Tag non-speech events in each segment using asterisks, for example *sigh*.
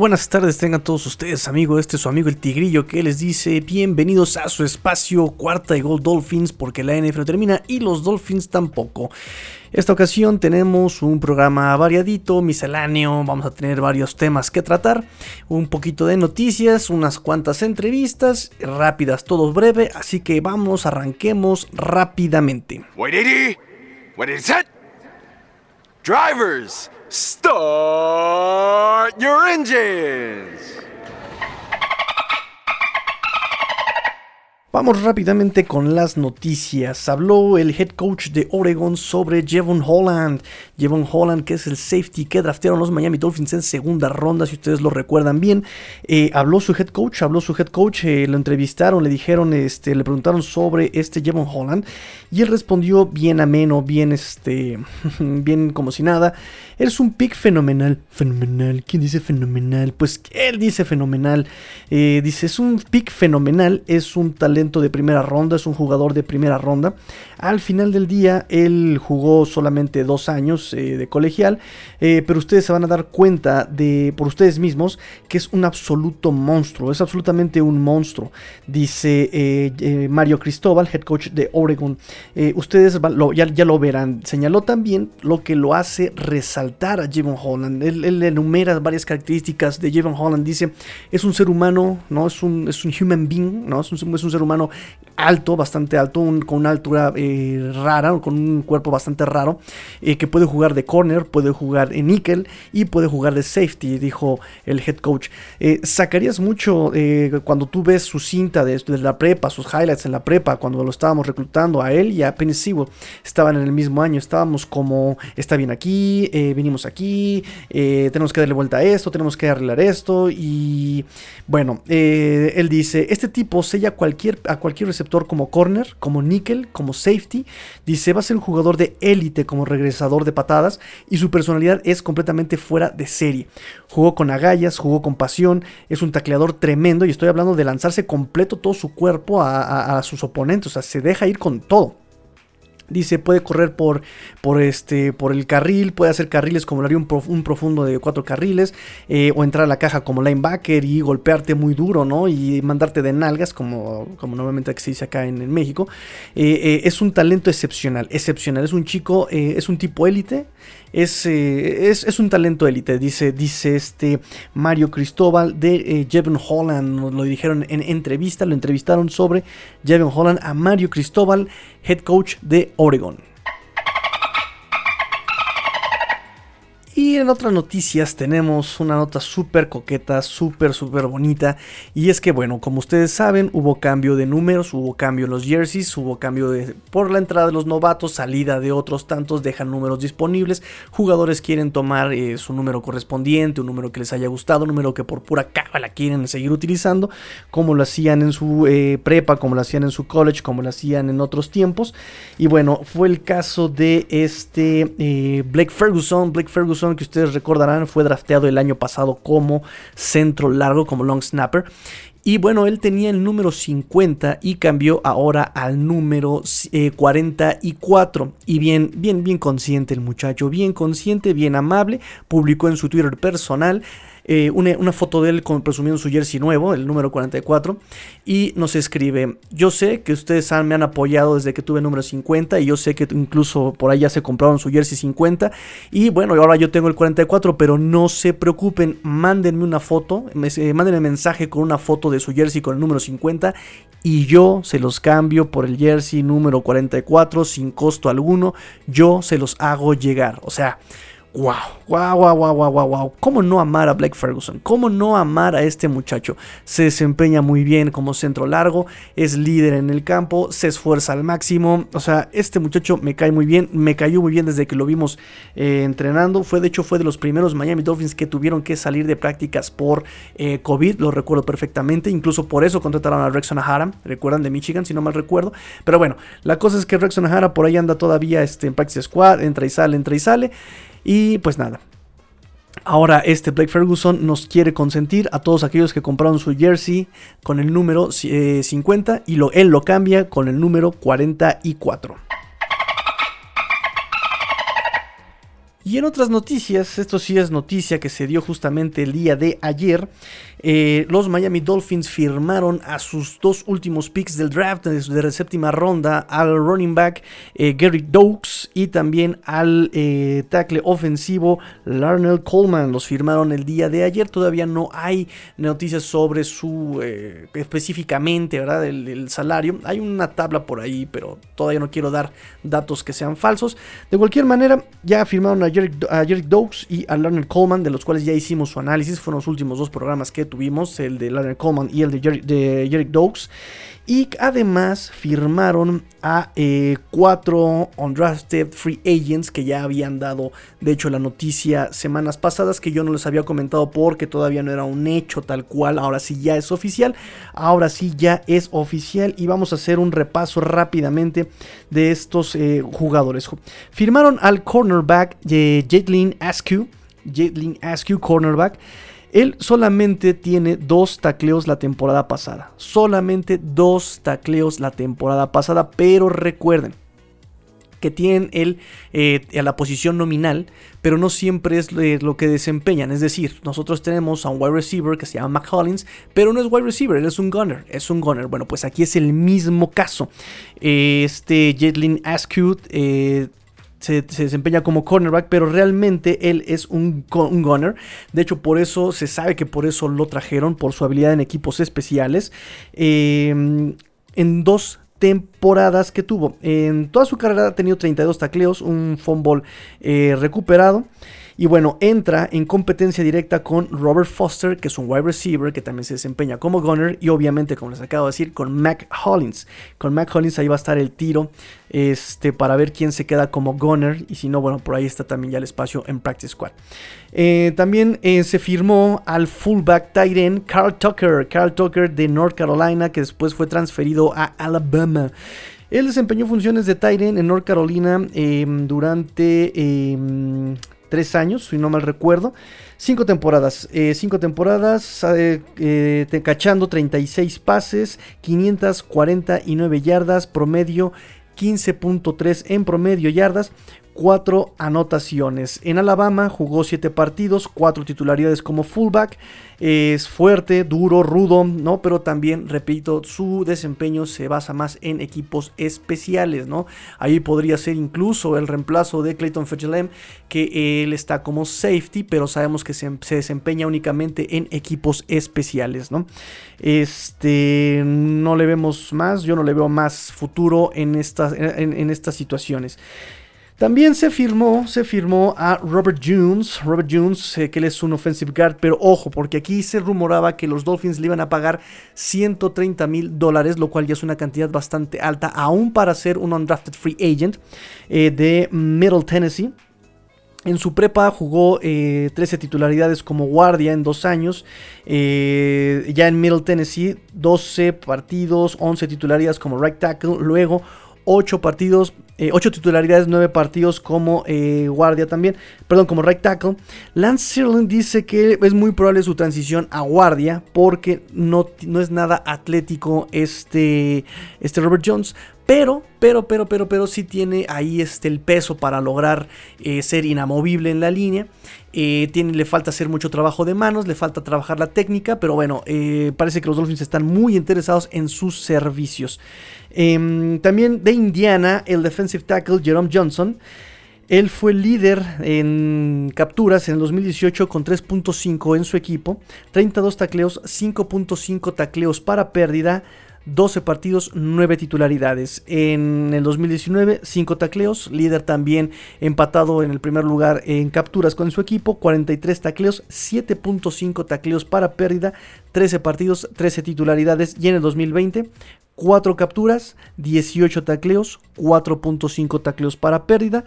buenas tardes tengan todos ustedes, amigos. Este es su amigo el Tigrillo que les dice bienvenidos a su espacio cuarta y gol Dolphins porque la NFL termina y los Dolphins tampoco. Esta ocasión tenemos un programa variadito, misceláneo, vamos a tener varios temas que tratar, un poquito de noticias, unas cuantas entrevistas, rápidas, todo breve, así que vamos, arranquemos rápidamente. Drivers, start your engines. Vamos rápidamente con las noticias. Habló el head coach de Oregon sobre Jevon Holland. Jevon Holland, que es el safety que draftearon los Miami Dolphins en segunda ronda, si ustedes lo recuerdan bien. Eh, habló su head coach, habló su head coach, eh, lo entrevistaron, le dijeron, este, le preguntaron sobre este Jevon Holland. Y él respondió bien ameno, bien, este, *laughs* bien como si nada. Eres un pick fenomenal. Fenomenal. ¿Quién dice fenomenal? Pues él dice fenomenal. Eh, dice, es un pick fenomenal, es un talento de primera ronda, es un jugador de primera ronda. Al final del día, él jugó solamente dos años eh, de colegial, eh, pero ustedes se van a dar cuenta de por ustedes mismos que es un absoluto monstruo, es absolutamente un monstruo, dice eh, Mario Cristóbal, head coach de Oregon. ustedes ya, lo verán, señaló también lo que lo hace resaltar a Javon Holland. Él, enumera varias características de Javon Holland, dice, es un ser humano, ¿no? es, un, es un human being, ¿no? es un, es un ser humano humano alto, bastante alto, con una altura eh, rara, con un cuerpo bastante raro, eh, que puede jugar de corner, puede jugar en nickel y puede jugar de safety, dijo el head coach. Eh, sacarías mucho cuando tú ves su cinta de, la prepa, sus highlights en la prepa, cuando lo estábamos reclutando a él y a Penny estaban en el mismo año, estábamos como, está bien aquí, venimos aquí, tenemos que darle vuelta a esto, tenemos que arreglar esto y bueno, él dice, este tipo sella cualquier, a cualquier receptor como corner, como nickel, como safety. Dice, va a ser un jugador de élite como regresador de patadas y su personalidad es completamente fuera de serie. Jugó con agallas, jugó con pasión, es un tacleador tremendo y estoy hablando de lanzarse completo todo su cuerpo a, a sus oponentes, o sea, se deja ir con todo. Dice, puede correr por, por, este, por el carril, puede hacer carriles como lo haría un, profundo de cuatro carriles, eh, o entrar a la caja como linebacker y golpearte muy duro, ¿no? Y mandarte de nalgas, como, como normalmente se dice acá en, México. Eh, eh, es un talento excepcional, excepcional. Es un chico, es un tipo élite. Es, es, un talento élite, dice, dice este Mario Cristóbal de Jevon Holland. Nos lo dijeron en entrevista, lo entrevistaron sobre Jevon Holland a Mario Cristóbal, head coach de Oregon. Y en otras noticias tenemos una nota súper coqueta, súper, súper bonita. Y es que, bueno, como ustedes saben, hubo cambio de números, hubo cambio en los jerseys, hubo cambio de, por la entrada de los novatos, salida de otros tantos, dejan números disponibles. Jugadores quieren tomar eh, su número correspondiente, un número que les haya gustado, un número que por pura cábala quieren seguir utilizando, como lo hacían en su eh, prepa, como lo hacían en su college, como lo hacían en otros tiempos. Y bueno, fue el caso de este eh, Blake Ferguson. Blake Ferguson que ustedes recordarán fue drafteado el año pasado como centro largo, como long snapper. Y bueno, él tenía el número 50 y cambió ahora al número 44. Eh, y bien, bien, bien consciente el muchacho, bien consciente, bien amable. Publicó en su Twitter personal eh, una, foto de él con, presumiendo su jersey nuevo, el número 44, y nos escribe, yo sé que ustedes me han apoyado desde que tuve el número 50 y yo sé que incluso por ahí ya se compraron su jersey 50 y bueno, ahora yo tengo el 44, pero no se preocupen, mándenme una foto, eh, mándenme mensaje con una foto de su jersey con el número 50 y yo se los cambio por el jersey número 44 sin costo alguno, yo se los hago llegar, o sea... Wow, wow, wow, wow, wow, wow, ¿Cómo no amar a Blake Ferguson? ¿Cómo no amar a este muchacho? Se desempeña muy bien como centro largo, es líder en el campo, se esfuerza al máximo. O sea, este muchacho me cae muy bien, me cayó muy bien desde que lo vimos eh, entrenando. Fue, de hecho, fue de los primeros Miami Dolphins que tuvieron que salir de prácticas por eh, COVID, lo recuerdo perfectamente. Incluso por eso contrataron a Rexon Ahara, recuerdan de Michigan, si no mal recuerdo. Pero bueno, la cosa es que Rexon Ahara por ahí anda todavía este, en Practice Squad, entra y sale, entra y sale. Y pues nada. Ahora este Blake Ferguson nos quiere consentir a todos aquellos que compraron su jersey con el número 50 eh, y lo, él lo cambia con el número 44. Y en otras noticias, esto sí es noticia que se dio justamente el día de ayer, eh, los Miami Dolphins firmaron a sus dos últimos picks del draft de la séptima ronda al running back eh, Gary Dokes y también al eh, tackle ofensivo Larnell Coleman. Los firmaron el día de ayer. Todavía no hay noticias sobre su específicamente, ¿verdad? El, salario. Hay una tabla por ahí, pero todavía no quiero dar datos que sean falsos. De cualquier manera, ya firmaron a Jerick, Dokes y a Larnell Coleman, de los cuales ya hicimos su análisis. Fueron los últimos dos programas que tuvimos, el de Larry Coleman y el de, Jerry, Dokes. Y además firmaron a eh, cuatro undrafted free agents que ya habían dado, de hecho, la noticia semanas pasadas que yo no les había comentado porque todavía no era un hecho tal cual. Ahora sí ya es oficial. Ahora sí ya es oficial. Y vamos a hacer un repaso rápidamente de estos eh, jugadores. Firmaron al cornerback de Jaitlin Askew. Jaitlin Askew, cornerback. Él solamente tiene dos tacleos la temporada pasada. Solamente dos tacleos la temporada pasada. Pero recuerden que tienen él eh, a la posición nominal, pero no siempre es lo que desempeñan. Es decir, nosotros tenemos a un wide receiver que se llama McCollins, pero no es wide receiver, él es un gunner. Es un gunner. Bueno, pues aquí es el mismo caso. Este Jetlin Askew eh, se, desempeña como cornerback, pero realmente él es un, gunner. De hecho, por eso se sabe que por eso lo trajeron, por su habilidad en equipos especiales. Em, en dos temporadas que tuvo. En toda su carrera ha tenido 32 tacleos, un fumble eh, recuperado. Y bueno, entra en competencia directa con Robert Foster, que es un wide receiver que también se desempeña como gunner. Y obviamente, como les acabo de decir, con Mac Hollins. Con Mac Hollins ahí va a estar el tiro este, para ver quién se queda como gunner. Y si no, bueno, por ahí está también ya el espacio en Practice Squad. Eh, también eh, se firmó al fullback tight Carl Tucker. Carl Tucker de North Carolina, que después fue transferido a Alabama. Él desempeñó funciones de tight en North Carolina em, durante em, tres años, si no mal recuerdo. Cinco temporadas, eh, cinco temporadas, eh, eh, cachando 36 pases, 549 yardas, promedio 15.3 en promedio yardas, 4 anotaciones. En Alabama jugó 7 partidos, 4 titularidades como fullback. Es fuerte, duro, rudo, ¿no? Pero también, repito, su desempeño se basa más en equipos especiales, ¿no? Ahí podría ser incluso el reemplazo de Clayton Fetchelem, que él está como safety, pero sabemos que se, desempeña únicamente en equipos especiales, ¿no? Este, no le vemos más, yo no le veo más futuro en estas, en estas situaciones. También se firmó, se firmó a Robert Jones, Robert Jones, eh, que él es un offensive guard, pero ojo, porque aquí se rumoraba que los Dolphins le iban a pagar 130 mil dólares, lo cual ya es una cantidad bastante alta, aún para ser un undrafted free agent eh, de Middle Tennessee. En su prepa jugó 13 eh, titularidades como guardia en dos años. ya en Middle Tennessee, 12 partidos, 11 titularidades como right tackle. Luego 8 partidos, 8 eh, titularidades, 9 partidos como eh, guardia también, perdón, como right tackle. Lance dice que es muy probable su transición a guardia porque no, no es nada atlético este, este Robert Jones. Pero, pero, pero, pero, pero sí tiene ahí este, el peso para lograr eh, ser inamovible en la línea. tiene, le falta hacer mucho trabajo de manos, le falta trabajar la técnica, pero bueno, parece que los Dolphins están muy interesados en sus servicios. Em, también de Indiana, el defensive tackle Jerome Johnson. Él fue líder en capturas en el 2018 con 3.5 en su equipo, 32 tacleos, 5.5 tacleos para pérdida, 12 partidos, 9 titularidades. En el 2019, 5 tacleos, líder también empatado en el primer lugar en capturas con su equipo, 43 tacleos, 7.5 tacleos para pérdida, 13 partidos, 13 titularidades. Y en el 2020, 4 capturas, 18 tacleos, 4.5 tacleos para pérdida,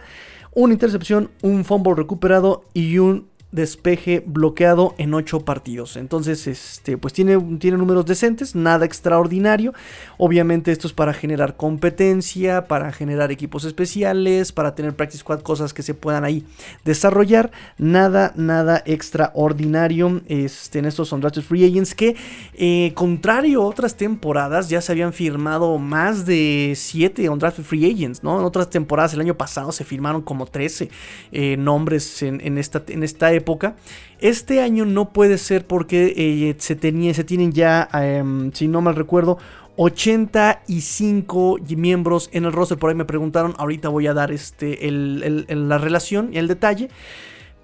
una intercepción, un fumble recuperado y un despeje bloqueado en 8 partidos. Entonces, este, pues tiene, tiene números decentes, nada extraordinario. Obviamente esto es para generar competencia, para generar equipos especiales, para tener practice squad, cosas que se puedan ahí desarrollar. Nada, nada extraordinario este, en estos undrafted free agents que, eh, contrario a otras temporadas, ya se habían firmado más de 7 undrafted free agents, ¿no? En otras temporadas, el año pasado se firmaron como 13 eh, nombres en, esta, en esta época este año no puede ser porque eh, se, tenía, se tienen ya, em, si no mal recuerdo, 85 miembros en el roster. Por ahí me preguntaron. Ahorita voy a dar este, la relación y el detalle.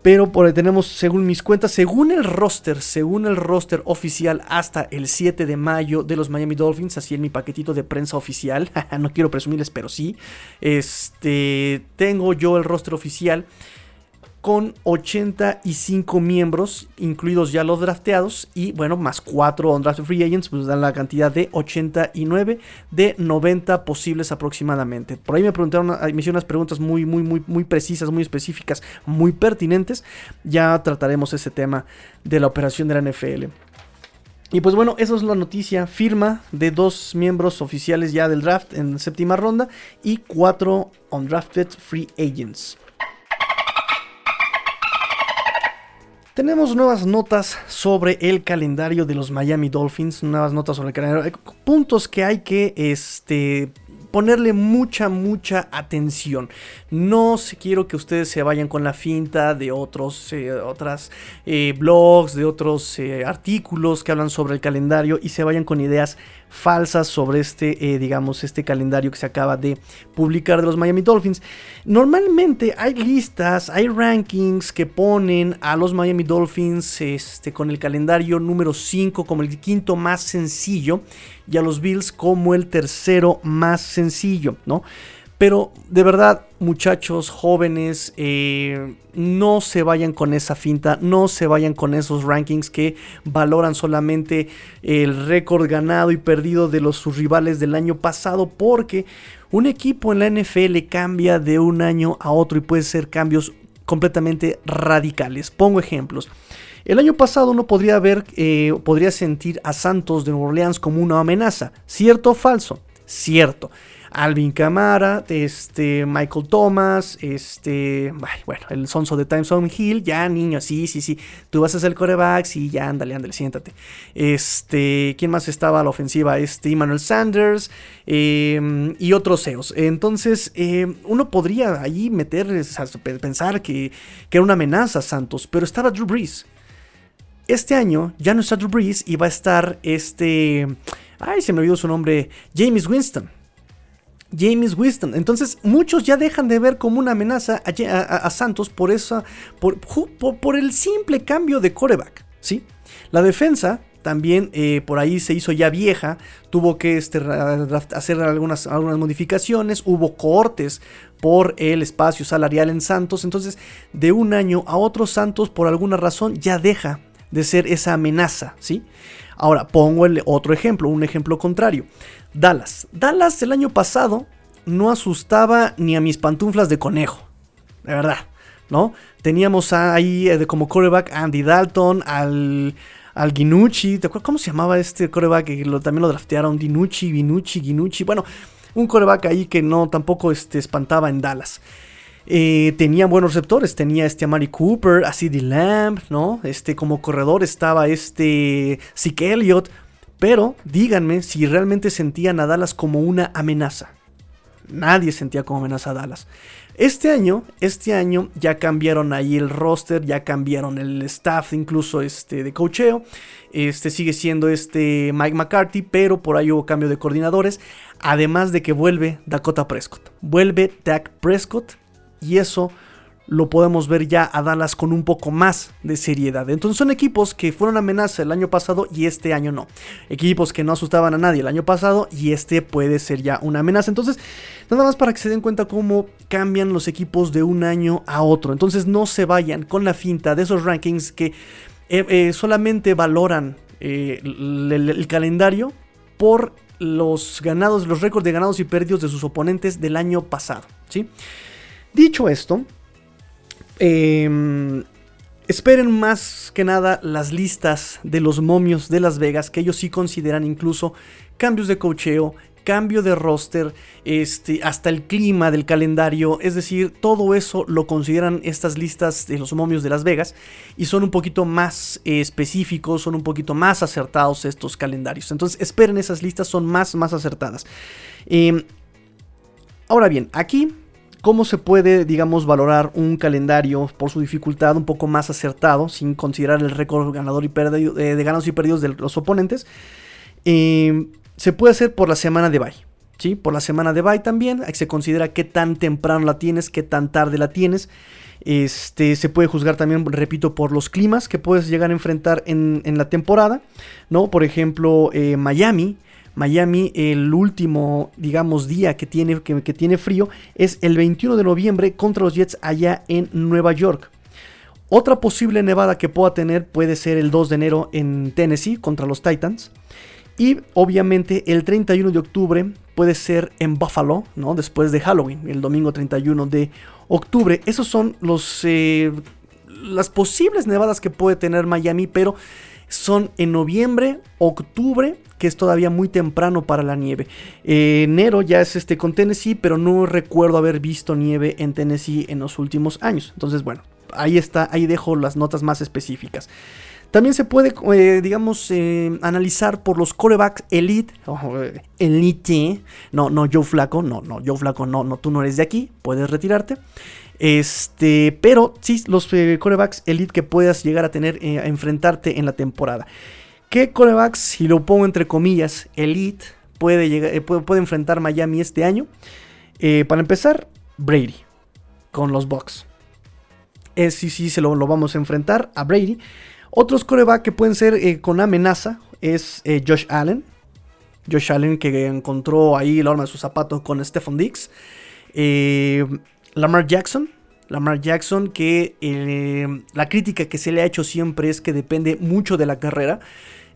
Pero por ahí tenemos, según mis cuentas, según el roster, según el roster oficial, hasta el 7 de mayo de los Miami Dolphins, así en mi paquetito de prensa oficial. *laughs* no quiero presumirles, pero sí. Este, tengo yo el roster oficial con 85 miembros, incluidos ya los drafteados, y bueno, más 4 undrafted free agents, pues dan la cantidad de 89 de 90 posibles aproximadamente. Por ahí me preguntaron, me hicieron unas preguntas muy, muy, muy, muy precisas, muy específicas, muy pertinentes. Ya trataremos ese tema de la operación de la NFL. Y pues bueno, eso es la noticia. Firma de dos miembros oficiales ya del draft en séptima ronda y cuatro undrafted free agents. Tenemos nuevas notas sobre el calendario de los Miami Dolphins, nuevas notas sobre el calendario, puntos que hay que este, ponerle mucha, mucha atención. No quiero que ustedes se vayan con la finta de otros eh, otras, eh, blogs, de otros eh, artículos que hablan sobre el calendario y se vayan con ideas falsas sobre este, digamos, este calendario que se acaba de publicar de los Miami Dolphins. Normalmente hay listas, hay rankings que ponen a los Miami Dolphins este, con el calendario número 5 como el quinto más sencillo y a los Bills como el tercero más sencillo, ¿no? Pero de verdad, muchachos jóvenes, eh, no se vayan con esa finta, no se vayan con esos rankings que valoran solamente el récord ganado y perdido de los sus rivales del año pasado, porque un equipo en la NFL cambia de un año a otro y puede ser cambios completamente radicales. Pongo ejemplos. El año pasado uno podría ver, eh, podría sentir a Santos de Nueva Orleans como una amenaza. ¿Cierto o falso? Cierto. Alvin Camara, este, Michael Thomas, este, bueno, el sonso de Time Zone Hill, ya niño, sí, sí, sí, tú vas a ser coreback, sí, ya, ándale, ándale, siéntate. Este, ¿quién más estaba a la ofensiva? Este, Emmanuel Sanders em, y otros CEOs. Entonces, em, uno podría ahí meter, pensar que, que era una amenaza Santos, pero estaba Drew Brees. Este año ya no está Drew Brees y va a estar este. Ay, se me olvidó su nombre. James Winston. James Winston. Entonces, muchos ya dejan de ver como una amenaza a, Santos por, esa, por, el simple cambio de coreback. ¿sí? La defensa también eh, por ahí se hizo ya vieja, tuvo que este, hacer algunas, algunas modificaciones, hubo cortes por el espacio salarial en Santos, entonces de un año a otro Santos por alguna razón ya deja de ser esa amenaza, ¿sí? Ahora, pongo el otro ejemplo, un ejemplo contrario. Dallas. Dallas el año pasado no asustaba ni a mis pantuflas de conejo. De verdad, ¿no? Teníamos ahí eh, como coreback Andy Dalton, al, al Ginucci. ¿Te acuerdas cómo se llamaba este coreback? Que también lo draftearon. Dinucci, Vinucci, Ginucci. Bueno, un coreback ahí que no tampoco este, espantaba en Dallas. Eh, tenía buenos receptores, tenía este Amari Cooper, a CD Lamb, ¿no? Este, como corredor estaba este Zeke Elliott. Pero díganme si realmente sentían a Dallas como una amenaza. Nadie sentía como amenaza a Dallas. Este año, este año ya cambiaron ahí el roster, ya cambiaron el staff, incluso este de cocheo. Este sigue siendo este Mike McCarthy, pero por ahí hubo cambio de coordinadores. Además de que vuelve Dakota Prescott. Vuelve Dak Prescott y eso lo podemos ver ya a Dallas con un poco más de seriedad. Entonces son equipos que fueron amenaza el año pasado y este año no. Equipos que no asustaban a nadie el año pasado y este puede ser ya una amenaza. Entonces, nada más para que se den cuenta cómo cambian los equipos de un año a otro. Entonces no se vayan con la finta de esos rankings que eh, eh, solamente valoran eh, el, el calendario por los ganados, los récords de ganados y perdidos de sus oponentes del año pasado. ¿sí? Dicho esto, em, Esperen más que nada las listas de los momios de Las Vegas, que ellos sí consideran incluso cambios de cocheo, cambio de roster, este, hasta el clima del calendario, es decir, todo eso lo consideran estas listas de los momios de Las Vegas y son un poquito más eh, específicos, son un poquito más acertados estos calendarios. Entonces esperen esas listas, son más, más acertadas. Em, ahora bien, aquí ¿Cómo se puede, digamos, valorar un calendario por su dificultad un poco más acertado, sin considerar el récord ganador y perdido, eh, de ganados y perdidos de los oponentes? Eh, se puede hacer por la semana de bye. ¿sí? Por la semana de bye también. Se considera qué tan temprano la tienes, qué tan tarde la tienes. Este, se puede juzgar también, repito, por los climas que puedes llegar a enfrentar en, la temporada. ¿no? Por ejemplo, eh, Miami Miami, el último, digamos, día que tiene, que, tiene frío es el 21 de noviembre contra los Jets allá en Nueva York. Otra posible nevada que pueda tener puede ser el 2 de enero en Tennessee contra los Titans. Y obviamente el 31 de octubre puede ser en Buffalo, ¿no? Después de Halloween, el domingo 31 de octubre. Esos son los, eh, las posibles nevadas que puede tener Miami, pero son en noviembre, octubre que es todavía muy temprano para la nieve. Eh, enero ya es este con Tennessee, pero no recuerdo haber visto nieve en Tennessee en los últimos años. Entonces, bueno, ahí está, ahí dejo las notas más específicas. También se puede, eh, digamos, eh, analizar por los corebacks elite, elite, no, no, Joe Flaco, no, no, Joe Flaco, no, no, tú no eres de aquí, puedes retirarte. Este, pero sí, los corebacks elite que puedas llegar a tener, a enfrentarte en la temporada. ¿Qué corebacks, si lo pongo entre comillas, elite, puede, llegar, eh, puede, enfrentar Miami este año? Eh, para empezar, Brady con los Bucks. Sí, sí, se lo, vamos a enfrentar a Brady. Otros corebacks que pueden ser eh, con amenaza es Josh Allen. Josh Allen que encontró ahí la arma de su zapato con Stephon Diggs. Lamar Jackson. Lamar Jackson que la crítica que se le ha hecho siempre es que depende mucho de la carrera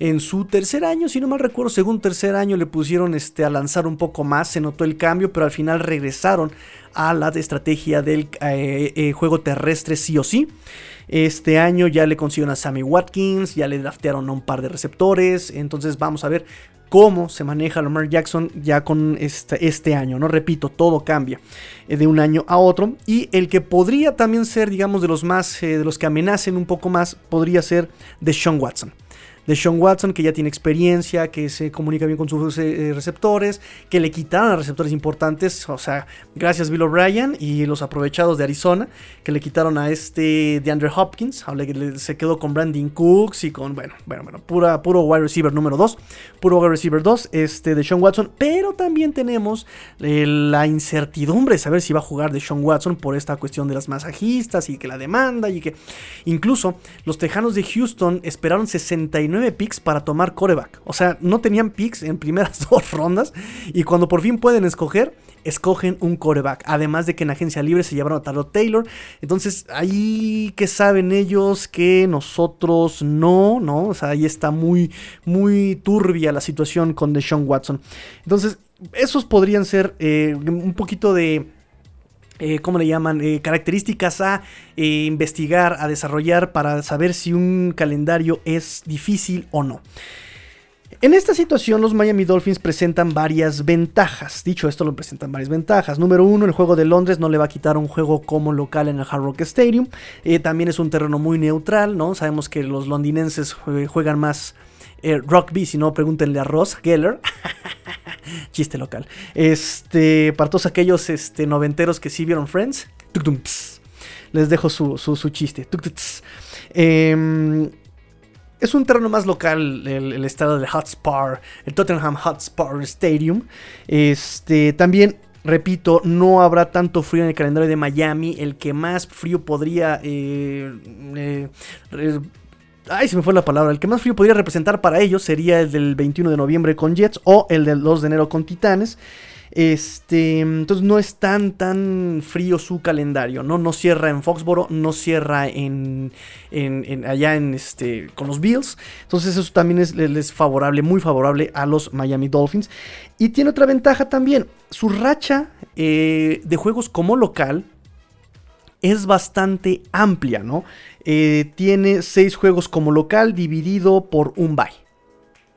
en su tercer año, si no mal recuerdo, según tercer año le pusieron este, a lanzar un poco más, se notó el cambio, pero al final regresaron a la estrategia del eh, eh, juego terrestre sí o sí. Este año ya le consiguieron a Sammy Watkins, ya le draftearon a un par de receptores, entonces vamos a ver cómo se maneja Lamar Jackson ya con este, este año, ¿no? Repito, todo cambia eh, de un año a otro. Y el que podría también ser, digamos, de los más, de los que amenacen un poco más, podría ser de Sean Watson de Sean Watson, que ya tiene experiencia, que se comunica bien con sus eh, receptores, que le quitaron a receptores importantes, o sea, gracias Bill O'Brien y los aprovechados de Arizona, que le quitaron a este de Andrew Hopkins, se quedó con Brandon Cooks y con, bueno, bueno, bueno, pura, puro wide receiver número 2, puro wide receiver 2, este de Sean Watson, pero también tenemos eh, la incertidumbre de saber si va a jugar de Sean Watson por esta cuestión de las masajistas y que la demanda y que incluso los Tejanos de Houston esperaron 69 picks para tomar coreback. O sea, no tenían picks en primeras *laughs* dos rondas. Y cuando por fin pueden escoger, escogen un coreback. Además de que en agencia libre se llevaron a Tarot Taylor. Entonces, ahí que saben ellos que nosotros no, ¿no? O sea, ahí está muy, muy turbia la situación con Deshaun Watson. Entonces, esos podrían ser eh, un poquito de eh, ¿cómo le llaman? Eh, características a eh, investigar, a desarrollar para saber si un calendario es difícil o no. En esta situación los Miami Dolphins presentan varias ventajas. Dicho esto, lo presentan varias ventajas. Número uno, el juego de Londres no le va a quitar un juego como local en el Hard Rock Stadium. también es un terreno muy neutral, ¿no? Sabemos que los londinenses juegan más rugby, si no, pregúntenle a Ross Geller. *laughs* Chiste local. Este, para todos aquellos este, noventeros que sí vieron Friends, les dejo su, chiste. Em, es un terreno más local el, estado de Hotspur, el Tottenham Hotspur Stadium. Este, también Repito, no habrá tanto frío en el calendario de Miami. El que más frío podría eh, eh, Ay, se me fue la palabra. El que más frío podría representar para ellos sería el del 21 de noviembre con Jets o el del 2 de enero con Titanes. Este, entonces no es tan tan frío su calendario, ¿no? No cierra en Foxboro, no cierra en, allá en este con los Bills. Entonces eso también es, favorable, muy favorable a los Miami Dolphins. Y tiene otra ventaja también, su racha eh, de juegos como local es bastante amplia, ¿no? Eh, tiene seis juegos como local dividido por un bye.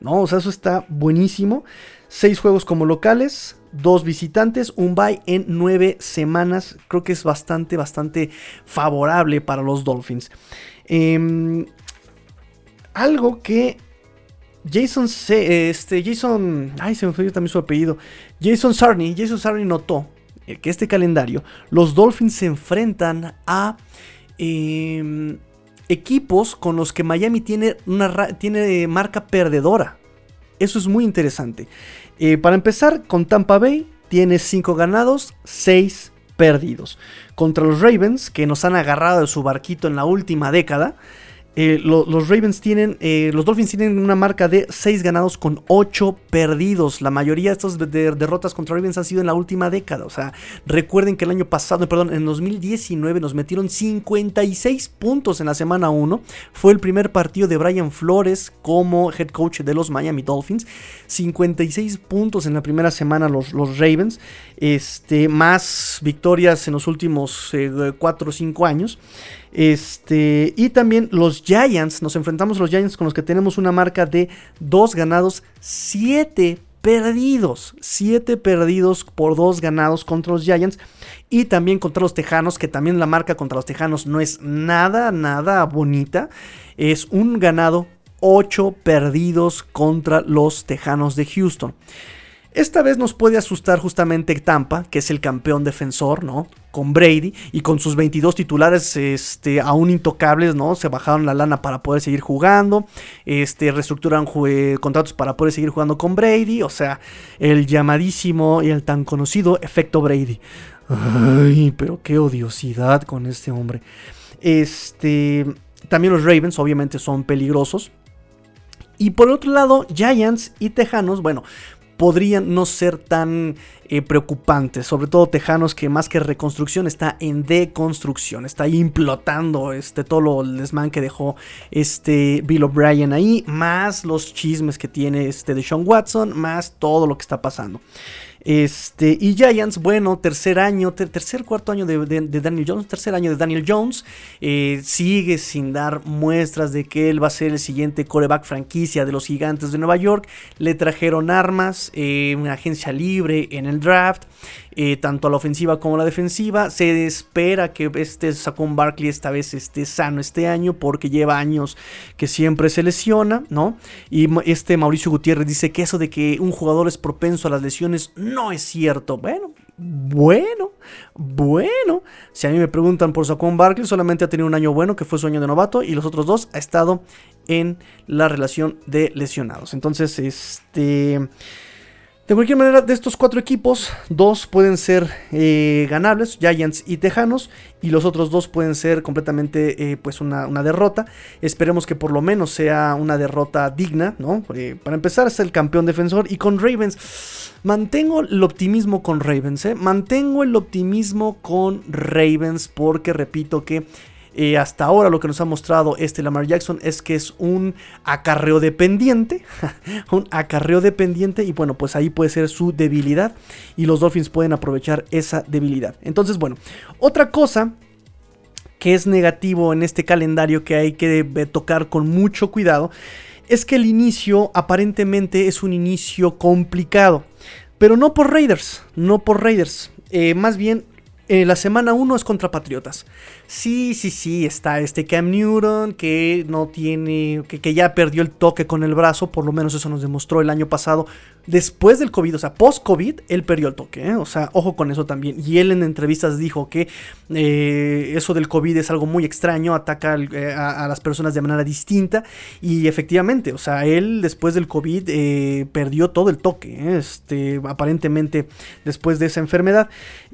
¿No? O sea, eso está buenísimo. Seis juegos como locales, dos visitantes, un bye en nueve semanas. Creo que es bastante, bastante favorable para los Dolphins. Em, algo que Jason, este, Jason, ay, se me fue también su apellido. Jason Sarney, Jason Sarney notó que este calendario, los Dolphins se enfrentan a em, equipos con los que Miami tiene, una, tiene marca perdedora. Eso es muy interesante. Eh, para empezar, con Tampa Bay tiene 5 ganados, 6 perdidos. Contra los Ravens, que nos han agarrado de su barquito en la última década, eh, los Ravens tienen, eh, los Dolphins tienen una marca de 6 ganados con 8 perdidos. La mayoría de estas derrotas contra Ravens han sido en la última década. O sea, recuerden que el año pasado, perdón, en 2019 nos metieron 56 puntos en la semana 1. Fue el primer partido de Brian Flores como head coach de los Miami Dolphins. 56 puntos en la primera semana los, los Ravens. Este, más victorias en los últimos 4 o 5 años. Este, y también los Giants, nos enfrentamos a los Giants con los que tenemos una marca de 2 ganados, 7 perdidos. 7 perdidos por 2 ganados contra los Giants. Y también contra los Tejanos, que también la marca contra los Tejanos no es nada, nada bonita. Es un ganado, 8 perdidos contra los Tejanos de Houston. Esta vez nos puede asustar justamente Tampa, que es el campeón defensor, ¿no? Con Brady y con sus 22 titulares este, aún intocables, ¿no? Se bajaron la lana para poder seguir jugando, este, reestructuran contratos para poder seguir jugando con Brady, o sea, el llamadísimo y el tan conocido efecto Brady. Ay, pero qué odiosidad con este hombre. Este, también los Ravens obviamente son peligrosos. Y por otro lado, Giants y Tejanos, bueno, podrían no ser tan eh, preocupantes, sobre todo Tejanos que más que reconstrucción está en deconstrucción, está implotando este, todo lo, el desmán que dejó este Bill O'Brien ahí, más los chismes que tiene este de Sean Watson, más todo lo que está pasando. Este, y Giants, bueno, tercer año, tercer, cuarto año de, Daniel Jones, tercer año de Daniel Jones, eh, sigue sin dar muestras de que él va a ser el siguiente coreback franquicia de los gigantes de Nueva York. Le trajeron armas, eh, una agencia libre en el draft. Eh, tanto a la ofensiva como a la defensiva. Se espera que este Saquon Barkley esta vez esté sano este año porque lleva años que siempre se lesiona, ¿no? Y este Mauricio Gutiérrez dice que eso de que un jugador es propenso a las lesiones no es cierto. Bueno, bueno, bueno. Si a mí me preguntan por Saquon Barkley, solamente ha tenido un año bueno, que fue su año de novato, y los otros dos ha estado en la relación de lesionados. Entonces, este... De cualquier manera, de estos cuatro equipos, dos pueden ser eh, ganables, Giants y Tejanos, y los otros dos pueden ser completamente eh, pues una, derrota. Esperemos que por lo menos sea una derrota digna, ¿no? Eh, para empezar, es el campeón defensor y con Ravens. Mantengo el optimismo con Ravens, ¿eh? Mantengo el optimismo con Ravens porque repito que eh, hasta ahora lo que nos ha mostrado este Lamar Jackson es que es un acarreo dependiente. *laughs* un acarreo dependiente. Y bueno, pues ahí puede ser su debilidad. Y los Dolphins pueden aprovechar esa debilidad. Entonces, bueno, otra cosa que es negativo en este calendario que hay que tocar con mucho cuidado es que el inicio aparentemente es un inicio complicado. Pero no por Raiders, no por Raiders. Eh, más bien, eh, la semana 1 es contra Patriotas. Sí, sí, sí, está este Cam Newton que no tiene, que, que, ya perdió el toque con el brazo, por lo menos eso nos demostró el año pasado. Después del COVID, o sea, post-COVID, él perdió el toque, ¿eh? o sea, ojo con eso también. Y él en entrevistas dijo que eh, eso del COVID es algo muy extraño, ataca eh, a, las personas de manera distinta. Y efectivamente, o sea, él después del COVID perdió todo el toque, este, aparentemente después de esa enfermedad.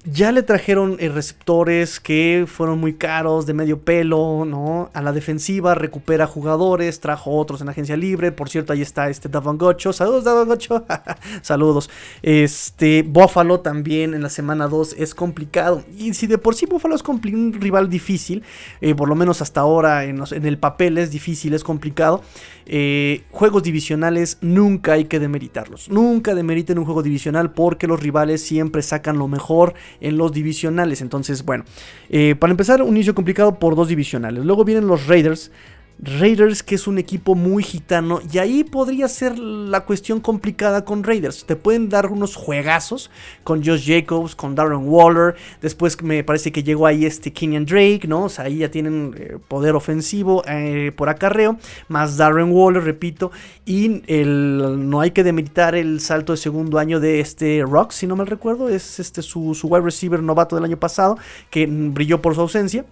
Ya le trajeron receptores que fueron muy caros, de medio pelo, ¿no? A la defensiva recupera jugadores, trajo otros en agencia libre. Por cierto, ahí está este Davon Gocho. Saludos, Davon Gocho. *laughs* Saludos. Este, Buffalo también en la semana 2 es complicado. Y si de por sí Buffalo es un rival difícil, eh, por lo menos hasta ahora en, el papel es difícil, es complicado. Eh, juegos divisionales nunca hay que demeritarlos. Nunca demeriten un juego divisional porque los rivales siempre sacan lo mejor en los divisionales. Entonces, bueno, eh, para empezar, un inicio complicado por dos divisionales. Luego vienen los Raiders. Raiders, que es un equipo muy gitano, y ahí podría ser la cuestión complicada con Raiders. Te pueden dar unos juegazos con Josh Jacobs, con Darren Waller. Después me parece que llegó ahí este Kenyan Drake, ¿no? O sea, ahí ya tienen eh, poder ofensivo eh, por acarreo, más Darren Waller, repito. Y el, no hay que demeritar el salto de segundo año de este Rock, si no me recuerdo, es este su wide receiver novato del año pasado, que brilló por su ausencia.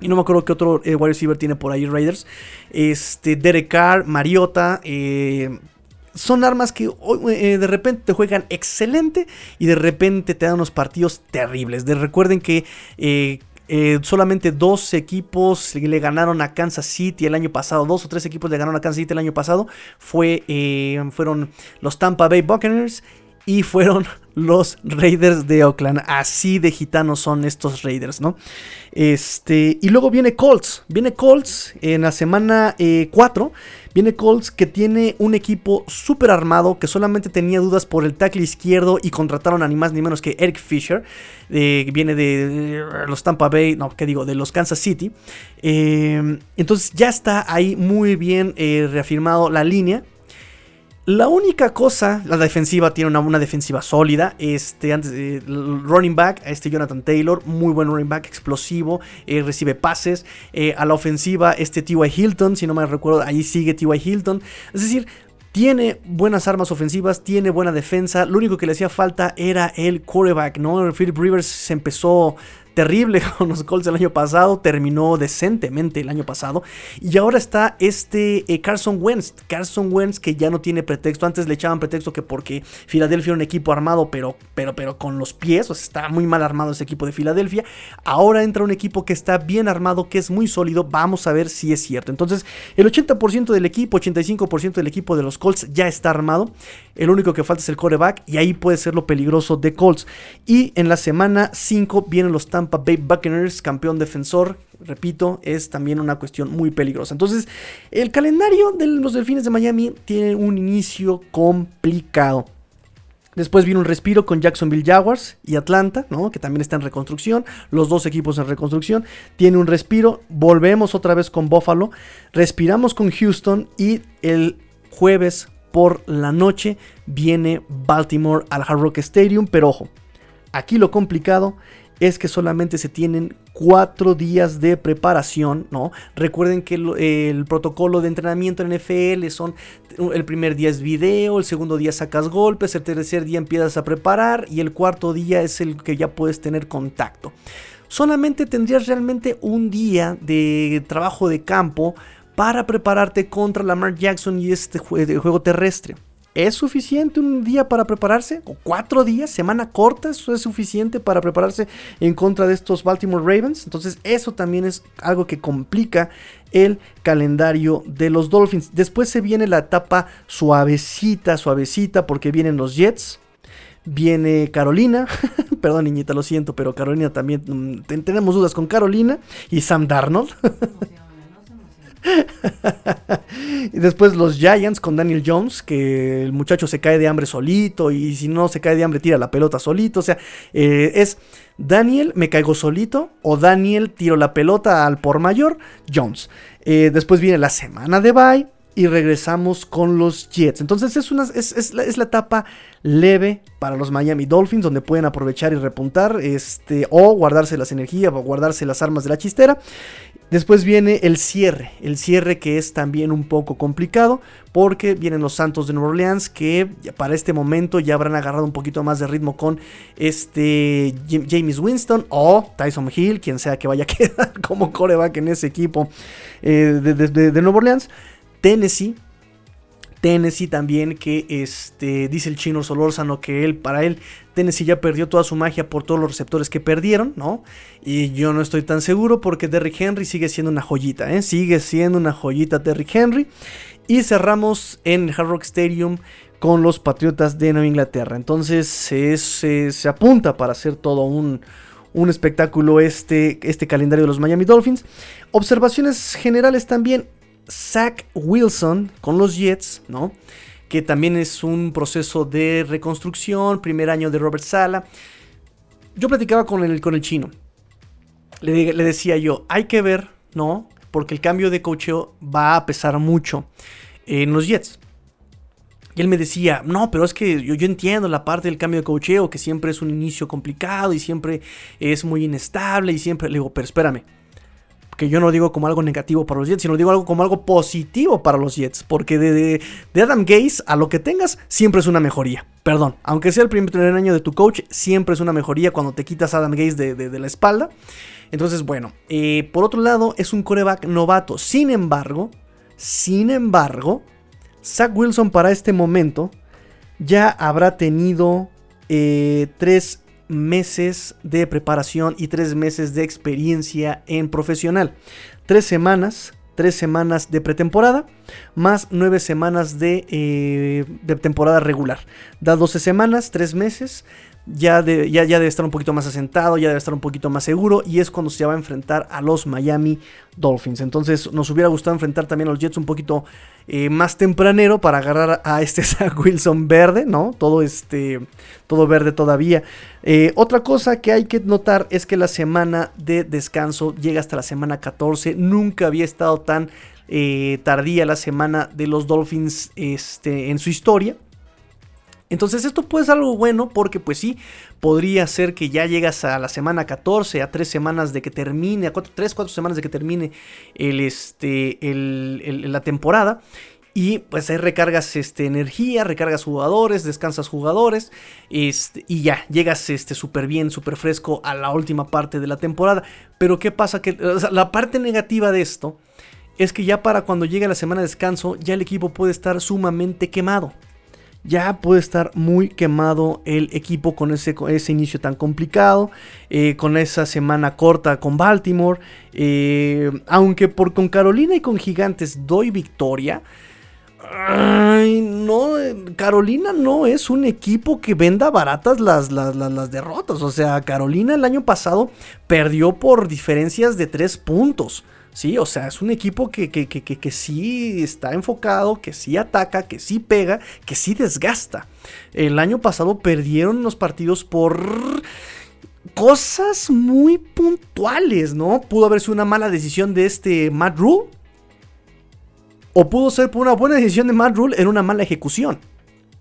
Y no me acuerdo qué otro eh, wide receiver tiene por ahí Raiders. Este, Derek Carr, Mariota. Eh, son armas que eh, de repente te juegan excelente y de repente te dan unos partidos terribles. De, recuerden que solamente dos equipos le ganaron a Kansas City el año pasado. Dos o tres equipos le ganaron a Kansas City el año pasado. Fue, fueron los Tampa Bay Buccaneers y fueron los Raiders de Oakland. Así de gitanos son estos Raiders, ¿no? Este, y luego viene Colts. Viene Colts en la semana 4. Eh, viene Colts que tiene un equipo súper armado que solamente tenía dudas por el tackle izquierdo y contrataron a ni más ni menos que Eric Fisher. Eh, viene de, los Tampa Bay, no, ¿qué digo? De los Kansas City. Eh, entonces ya está ahí muy bien reafirmado la línea. La única cosa, la defensiva tiene una, defensiva sólida. Este, antes, running back, este Jonathan Taylor, muy buen running back, explosivo, eh, recibe pases. Eh, a la ofensiva, este T.Y. Hilton, si no me recuerdo, ahí sigue T.Y. Hilton. Es decir, tiene buenas armas ofensivas, tiene buena defensa. Lo único que le hacía falta era el quarterback, ¿no? Philip Rivers se empezó terrible *laughs* con los Colts el año pasado, terminó decentemente el año pasado y ahora está este eh, Carson Wentz, Carson Wentz que ya no tiene pretexto, antes le echaban pretexto que porque Filadelfia era un equipo armado pero, pero, pero con los pies, o sea, está muy mal armado ese equipo de Filadelfia, ahora entra un equipo que está bien armado, que es muy sólido, vamos a ver si es cierto, entonces el 80% del equipo, 85% del equipo de los Colts ya está armado, el único que falta es el coreback y ahí puede ser lo peligroso de Colts. Y en la semana 5 vienen los Tampa Tampa Bay Buccaneers, campeón defensor, repito, es también una cuestión muy peligrosa. Entonces, el calendario de los Delfines de Miami tiene un inicio complicado. Después viene un respiro con Jacksonville Jaguars y Atlanta, ¿no? que también está en reconstrucción. Los dos equipos en reconstrucción. Tiene un respiro. Volvemos otra vez con Buffalo. Respiramos con Houston. Y el jueves por la noche viene Baltimore al Hard Rock Stadium. Pero ojo, aquí lo complicado es que solamente se tienen cuatro días de preparación, ¿no? Recuerden que el, protocolo de entrenamiento en NFL son el primer día es video, el segundo día sacas golpes, el tercer día empiezas a preparar y el cuarto día es el que ya puedes tener contacto. Solamente tendrías realmente un día de trabajo de campo para prepararte contra Lamar Jackson y este juego terrestre. ¿Es suficiente un día para prepararse? ¿O cuatro días? ¿Semana corta? ¿Eso es suficiente para prepararse en contra de estos Baltimore Ravens? Entonces eso también es algo que complica el calendario de los Dolphins. Después se viene la etapa suavecita, suavecita, porque vienen los Jets. Viene Carolina, *laughs* perdón niñita, lo siento, pero Carolina también, mm, tenemos dudas con Carolina y Sam Darnold. *laughs* y después los Giants con Daniel Jones, que el muchacho se cae de hambre solito y si no se cae de hambre tira la pelota solito. O sea, eh, es Daniel me caigo solito o Daniel tiro la pelota al por mayor Jones. Eh, después viene la semana de bye y regresamos con los Jets. Entonces es, una, es, la, etapa leve para los Miami Dolphins, donde pueden aprovechar y repuntar, este, o guardarse las energías, o guardarse las armas de la chistera. Después viene el cierre, el cierre que es también un poco complicado, porque vienen los Santos de Nueva Orleans, que para este momento ya habrán agarrado un poquito más de ritmo con este James Winston o Tyson Hill, quien sea que vaya a *laughs* quedar como coreback en ese equipo eh, de, de Nueva Orleans. Tennessee. Tennessee también que este, dice el chino Solórzano que él, para él, Tennessee ya perdió toda su magia por todos los receptores que perdieron, ¿no? Y yo no estoy tan seguro porque Derrick Henry sigue siendo una joyita, ¿eh? Sigue siendo una joyita Derrick Henry. Y cerramos en Hard Rock Stadium con los Patriotas de Nueva Inglaterra. Entonces se apunta para hacer todo un, un espectáculo este, este calendario de los Miami Dolphins. Observaciones generales también. Zach Wilson con los Jets, ¿no? Que también es un proceso de reconstrucción, primer año de Robert Sala. Yo platicaba con el, con el chino. Le, decía yo, hay que ver, ¿no? Porque el cambio de cocheo va a pesar mucho en los Jets. Y él me decía, no, pero es que yo, yo, entiendo la parte del cambio de cocheo, que siempre es un inicio complicado y siempre es muy inestable y siempre... Le digo, pero espérame, que yo no digo como algo negativo para los Jets, sino digo algo como algo positivo para los Jets, porque de, de, Adam Gaze a lo que tengas, siempre es una mejoría. Perdón, aunque sea el primer año de tu coach, siempre es una mejoría cuando te quitas Adam Gaze de, de la espalda. Entonces, bueno, eh, por otro lado, es un coreback novato. Sin embargo, sin embargo, Zach Wilson para este momento ya habrá tenido eh, tres meses de preparación y tres meses de experiencia en profesional. Tres semanas, tres semanas de pretemporada, más nueve semanas de, eh, temporada regular. Da 12 semanas, tres meses ya, ya, debe estar un poquito más asentado, ya debe estar un poquito más seguro y es cuando se va a enfrentar a los Miami Dolphins. Entonces nos hubiera gustado enfrentar también a los Jets un poquito eh, más tempranero para agarrar a este *laughs* Wilson verde, ¿no? Todo, este, todo verde todavía. Eh, otra cosa que hay que notar es que la semana de descanso llega hasta la semana 14. Nunca había estado tan eh, tardía la semana de los Dolphins este, en su historia. Entonces esto puede ser algo bueno porque pues sí, podría ser que ya llegas a la semana 14, a 3 semanas de que termine, a 3, 4 semanas de que termine el, este, la temporada. Y pues ahí recargas este, energía, recargas jugadores, descansas jugadores este, y ya, llegas súper este, bien, súper fresco a la última parte de la temporada. Pero ¿qué pasa? Que la parte negativa de esto es que ya para cuando llegue la semana de descanso, ya el equipo puede estar sumamente quemado ya puede estar muy quemado el equipo con ese, ese inicio tan complicado, eh, con esa semana corta con Baltimore. Eh, aunque por con Carolina y con Gigantes doy victoria. no, Carolina no es un equipo que venda baratas las, las, las, derrotas. O sea, Carolina el año pasado perdió por diferencias de 3 puntos. Sí, o sea, es un equipo que, que, sí está enfocado, que sí ataca, que sí pega, que sí desgasta. El año pasado perdieron los partidos por cosas muy puntuales, ¿no? Pudo haber sido una mala decisión de este Matt Rule. O pudo ser por una buena decisión de Matt Rule en una mala ejecución.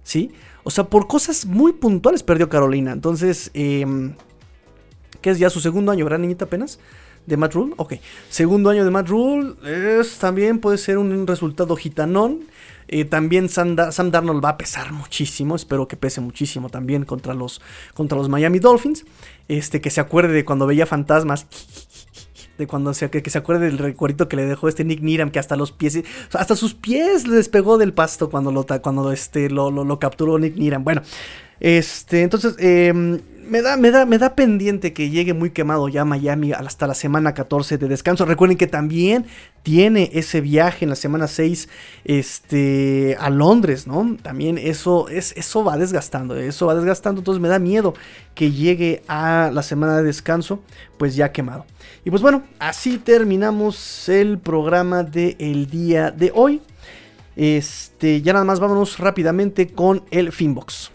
¿Sí? O sea, por cosas muy puntuales perdió Carolina. Entonces, eh, ¿qué es ya su segundo año, ¿verdad, niñita apenas? De Matt Rule. Ok. Segundo año de Matt Rule. Es, también puede ser un resultado gitanón. Eh, también Sam, Darnold va a pesar muchísimo. Espero que pese muchísimo también contra los, contra los Miami Dolphins. Este, que se acuerde de cuando veía fantasmas. De cuando se, que, se acuerde del recuerdito que le dejó este Nick Niram. Que hasta los pies. Hasta sus pies le despegó del pasto cuando lo, cuando este, lo, lo capturó Nick Niram. Bueno. Este. Entonces. Eh, me da, pendiente que llegue muy quemado ya Miami hasta la semana 14 de descanso. Recuerden que también tiene ese viaje en la semana 6 este, a Londres, ¿no? También eso, es, eso va desgastando, eso va desgastando. Entonces me da miedo que llegue a la semana de descanso, pues ya quemado. Y pues bueno, así terminamos el programa del día de hoy. Este, ya nada más vámonos rápidamente con el Finbox.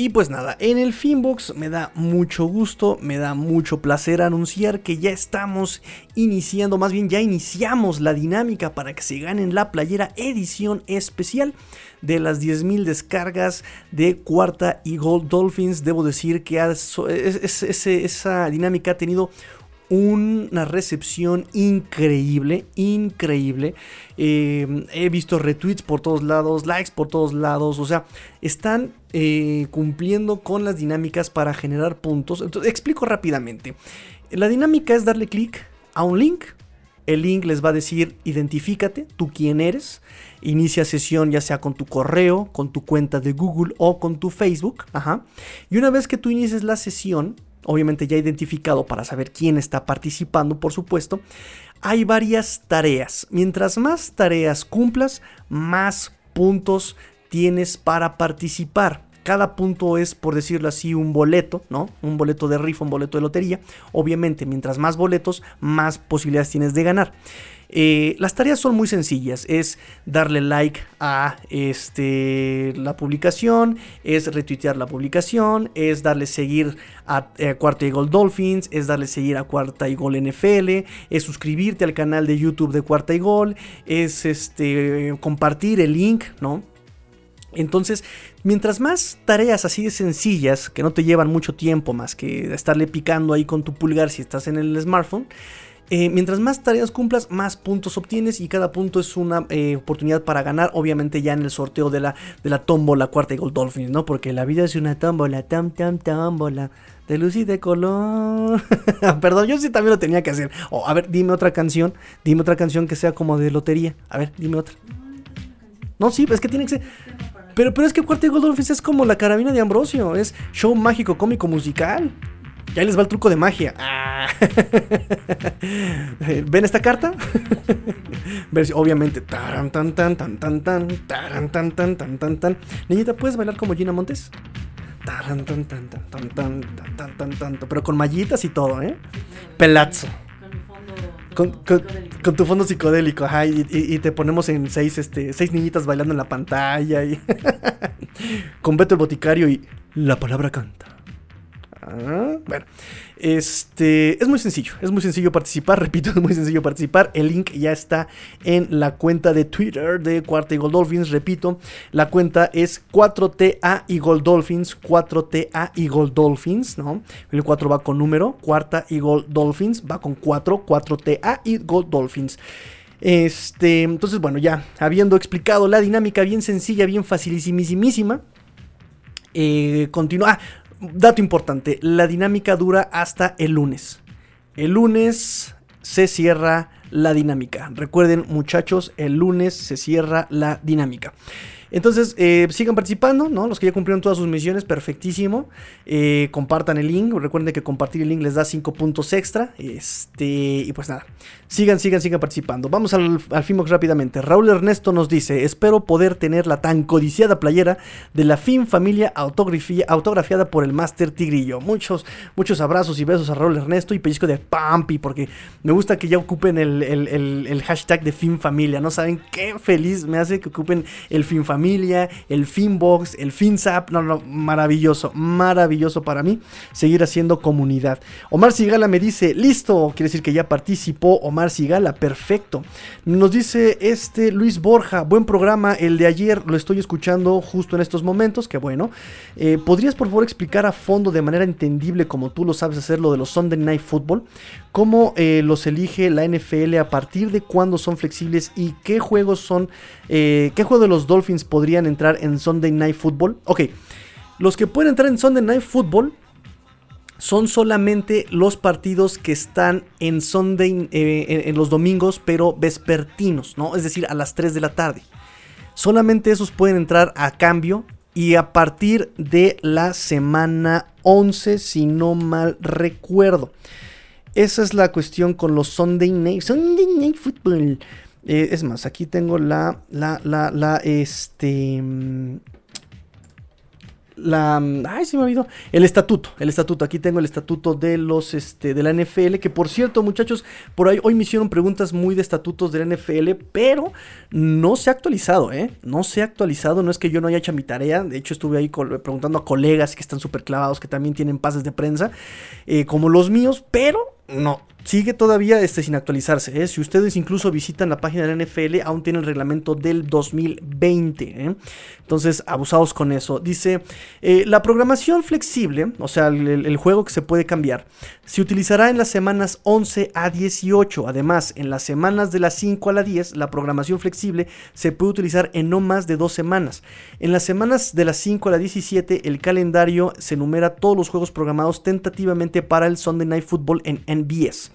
Y pues nada, en el Finbox me da mucho gusto, me da mucho placer anunciar que ya estamos iniciando, más bien ya iniciamos la dinámica para que se ganen la playera edición especial de las 10.000 descargas de Cuarta y Gold Dolphins. Debo decir que esa dinámica ha tenido una recepción increíble, increíble. Eh, he visto retweets por todos lados, likes por todos lados, o sea, están eh, cumpliendo con las dinámicas para generar puntos. Entonces, explico rápidamente. La dinámica es darle clic a un link. El link les va a decir identifícate, tú quién eres. Inicia sesión ya sea con tu correo, con tu cuenta de Google o con tu Facebook. Ajá. Y una vez que tú inicies la sesión, obviamente ya identificado para saber quién está participando, por supuesto, hay varias tareas. Mientras más tareas cumplas, más puntos tienes para participar. Cada punto es, por decirlo así, un boleto, ¿no? Un boleto de rifa, un boleto de lotería. Obviamente, mientras más boletos, más posibilidades tienes de ganar. Eh, las tareas son muy sencillas. Es darle like a este, la publicación, es retuitear la publicación, es darle seguir a, eh, Cuarta y Gol Dolphins, es darle seguir a Cuarta y Gol NFL, es suscribirte al canal de YouTube de Cuarta y Gol, es este, compartir el link, ¿no? Entonces, mientras más tareas así de sencillas, que no te llevan mucho tiempo más que estarle picando ahí con tu pulgar si estás en el smartphone, eh, mientras más tareas cumplas, más puntos obtienes y cada punto es una eh, oportunidad para ganar, obviamente ya en el sorteo de la, de la tómbola cuarta y Gold Dolphins, ¿no? Porque la vida es una tómbola, tam, tam, tómbola, de luz y de color. *laughs* Perdón, yo sí también lo tenía que hacer. Oh, a ver, dime otra canción, dime otra canción que sea como de lotería. A ver, dime otra. No, sí, es que tiene que ser... Pero, pero es que Cuarta y Gold Dolphins es como la carabina de Ambrosio, es show mágico, cómico, musical. Y ahí les va el truco de magia. Ah. ¿Ven esta carta? Obviamente. Taran, tan, tan, tan, tan, tan, tan, tan, tan, tan, tan. Niñita, ¿puedes bailar como Gina Montes? Taran, tan, tan, tan, tan, tan, tan, tan, tan, pero con mallitas y todo, ¿eh? Pelazo. Con, con, con, tu fondo psicodélico, ajá, y, te ponemos en seis, este, seis niñitas bailando en la pantalla con Beto el boticario y la palabra canta. Bueno, este es muy sencillo, es muy sencillo participar, *laughs* repito, es muy sencillo participar. El link ya está en la cuenta de Twitter de Cuarta y Dolphins. Repito, la cuenta es 4TA y Dolphins, 4TA y Gold Dolphins, ¿no? El 4 va con número, Cuarta y Dolphins va con 4, 4TA y Gold Dolphins. Este, entonces, bueno, ya habiendo explicado la dinámica bien sencilla, bien facilísimísima. Eh, continúa. Ah, dato importante, la dinámica dura hasta el lunes. El lunes se cierra la dinámica. Recuerden muchachos, el lunes se cierra la dinámica. Entonces, eh, sigan participando, ¿no? Los que ya cumplieron todas sus misiones, perfectísimo. Eh, compartan el link. Recuerden que compartir el link les da 5 puntos extra. Este, y pues nada. Sigan, sigan, sigan participando. Vamos al, al rápidamente. Raúl Ernesto nos dice: Espero poder tener la tan codiciada playera de la Fin Familia autografiada por el Master Tigrillo. Muchos, muchos abrazos y besos a Raúl Ernesto y pellizco de Pampi, porque me gusta que ya ocupen el, el, el, hashtag de Fin Familia. No saben qué feliz me hace que ocupen el Fin Familia, el Finbox, el FinZap. No, no, maravilloso, maravilloso para mí seguir haciendo comunidad. Omar Sigala me dice: Listo, quiere decir que ya participó Omar. Sigala, perfecto. Nos dice este Luis Borja, buen programa, el de ayer lo estoy escuchando justo en estos momentos, que bueno. Eh, ¿Podrías por favor explicar a fondo de manera entendible como tú lo sabes hacer lo de los Sunday Night Football? ¿Cómo eh, los elige la NFL a partir de cuándo son flexibles y qué juegos son, eh, qué juego de los Dolphins podrían entrar en Sunday Night Football? Ok, los que pueden entrar en Sunday Night Football son solamente los partidos que están en Sunday, eh, en, los domingos, pero vespertinos, ¿no? Es decir, a las 3 de la tarde. Solamente esos pueden entrar a cambio y a partir de la semana 11, si no mal recuerdo. Esa es la cuestión con los Sunday Night, Sunday Night Football. Eh, es más, aquí tengo la, la, la, la, este la ay se me olvidó. El estatuto el estatuto. Aquí tengo el estatuto de los este de la NFL que por cierto muchachos por ahí hoy me hicieron preguntas muy de estatutos de la NFL pero no se ha actualizado eh no se ha actualizado. No es que yo no haya hecho mi tarea. De hecho estuve ahí preguntando a colegas que están súper clavados que también tienen pases de prensa eh, como los míos pero no sigue todavía este, sin actualizarse. ¿eh? Si ustedes incluso visitan la página de la NFL, aún tiene el reglamento del 2020. ¿eh? Entonces, abusados con eso. Dice, eh, la programación flexible, o sea, el, juego que se puede cambiar, se utilizará en las semanas 11 a 18. Además, en las semanas de las 5 a la 10, la programación flexible se puede utilizar en no más de dos semanas. En las semanas de las 5 a la 17, el calendario se enumera todos los juegos programados tentativamente para el Sunday Night Football en NBS.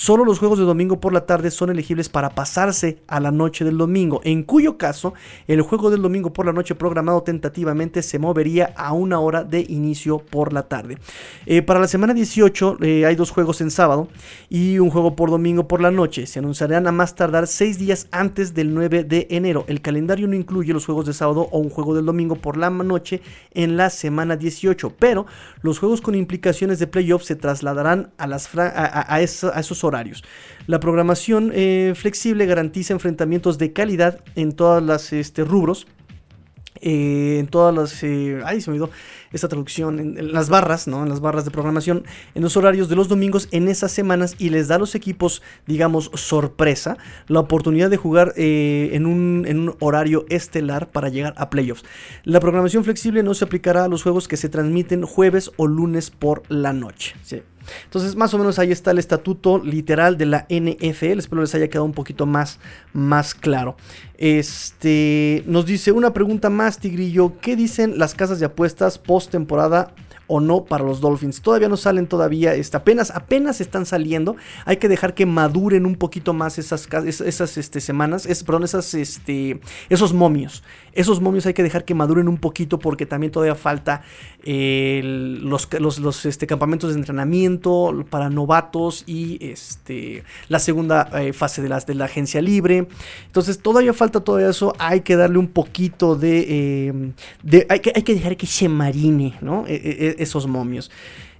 Solo los juegos de domingo por la tarde son elegibles para pasarse a la noche del domingo, en cuyo caso el juego del domingo por la noche programado tentativamente se movería a una hora de inicio por la tarde. Eh, para la semana 18 eh, hay dos juegos en sábado y un juego por domingo por la noche. Se anunciarán a más tardar seis días antes del 9 de enero. El calendario no incluye los juegos de sábado o un juego del domingo por la noche en la semana 18, pero los juegos con implicaciones de playoffs se trasladarán a, las a, esos horarios. La programación eh, flexible garantiza enfrentamientos de calidad en todas las este, rubros eh, en todas las. Eh, ay, se me olvidó esta traducción. En, las barras, ¿no? En las barras de programación. En los horarios de los domingos en esas semanas. Y les da a los equipos, digamos, sorpresa. La oportunidad de jugar eh, en, un, en, un, horario estelar para llegar a playoffs. La programación flexible no se aplicará a los juegos que se transmiten jueves o lunes por la noche. ¿sí? Entonces, más o menos ahí está el estatuto literal de la NFL. Espero les haya quedado un poquito más, más claro. Este nos dice una pregunta más, Tigrillo. ¿Qué dicen las casas de apuestas post temporada o no para los Dolphins. Todavía no salen todavía, este, apenas, apenas están saliendo. Hay que dejar que maduren un poquito más esas, esas este, semanas, perdón, esas, este, esos momios. Esos momios hay que dejar que maduren un poquito porque también todavía falta los, los, este, campamentos de entrenamiento para novatos y este, la segunda eh, fase de, las, de la agencia libre. Entonces todavía falta todo eso. Hay que darle un poquito de... Eh, de hay, que, hay que dejar que se marine, ¿no? E, e, e, esos momios.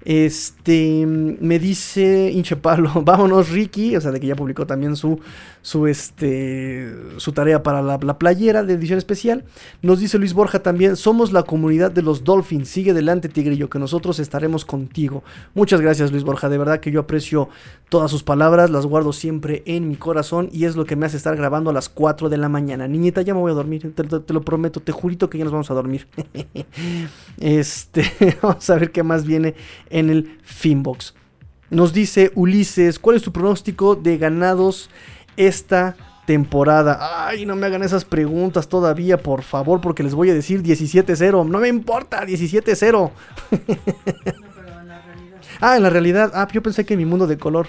Este, me dice Inchepalo, *laughs* vámonos Ricky, o sea, de que ya publicó también su, su, este, su tarea para la, playera de edición especial. Nos dice Luis Borja también, somos la comunidad de los Dolphins, sigue adelante Tigrillo, que nosotros estaremos contigo. Muchas gracias Luis Borja, de verdad que yo aprecio todas sus palabras, las guardo siempre en mi corazón y es lo que me hace estar grabando a las 4 de la mañana. Niñita, ya me voy a dormir, te, te lo prometo, te jurito que ya nos vamos a dormir. *laughs* este, *laughs* vamos a ver qué más viene en el Finbox. Nos dice Ulises, ¿cuál es tu pronóstico de ganados esta temporada? Ay, no me hagan esas preguntas todavía, por favor, porque les voy a decir 17-0. No me importa, 17-0. *laughs* ah, en la realidad. Ah, yo pensé que en mi mundo de color.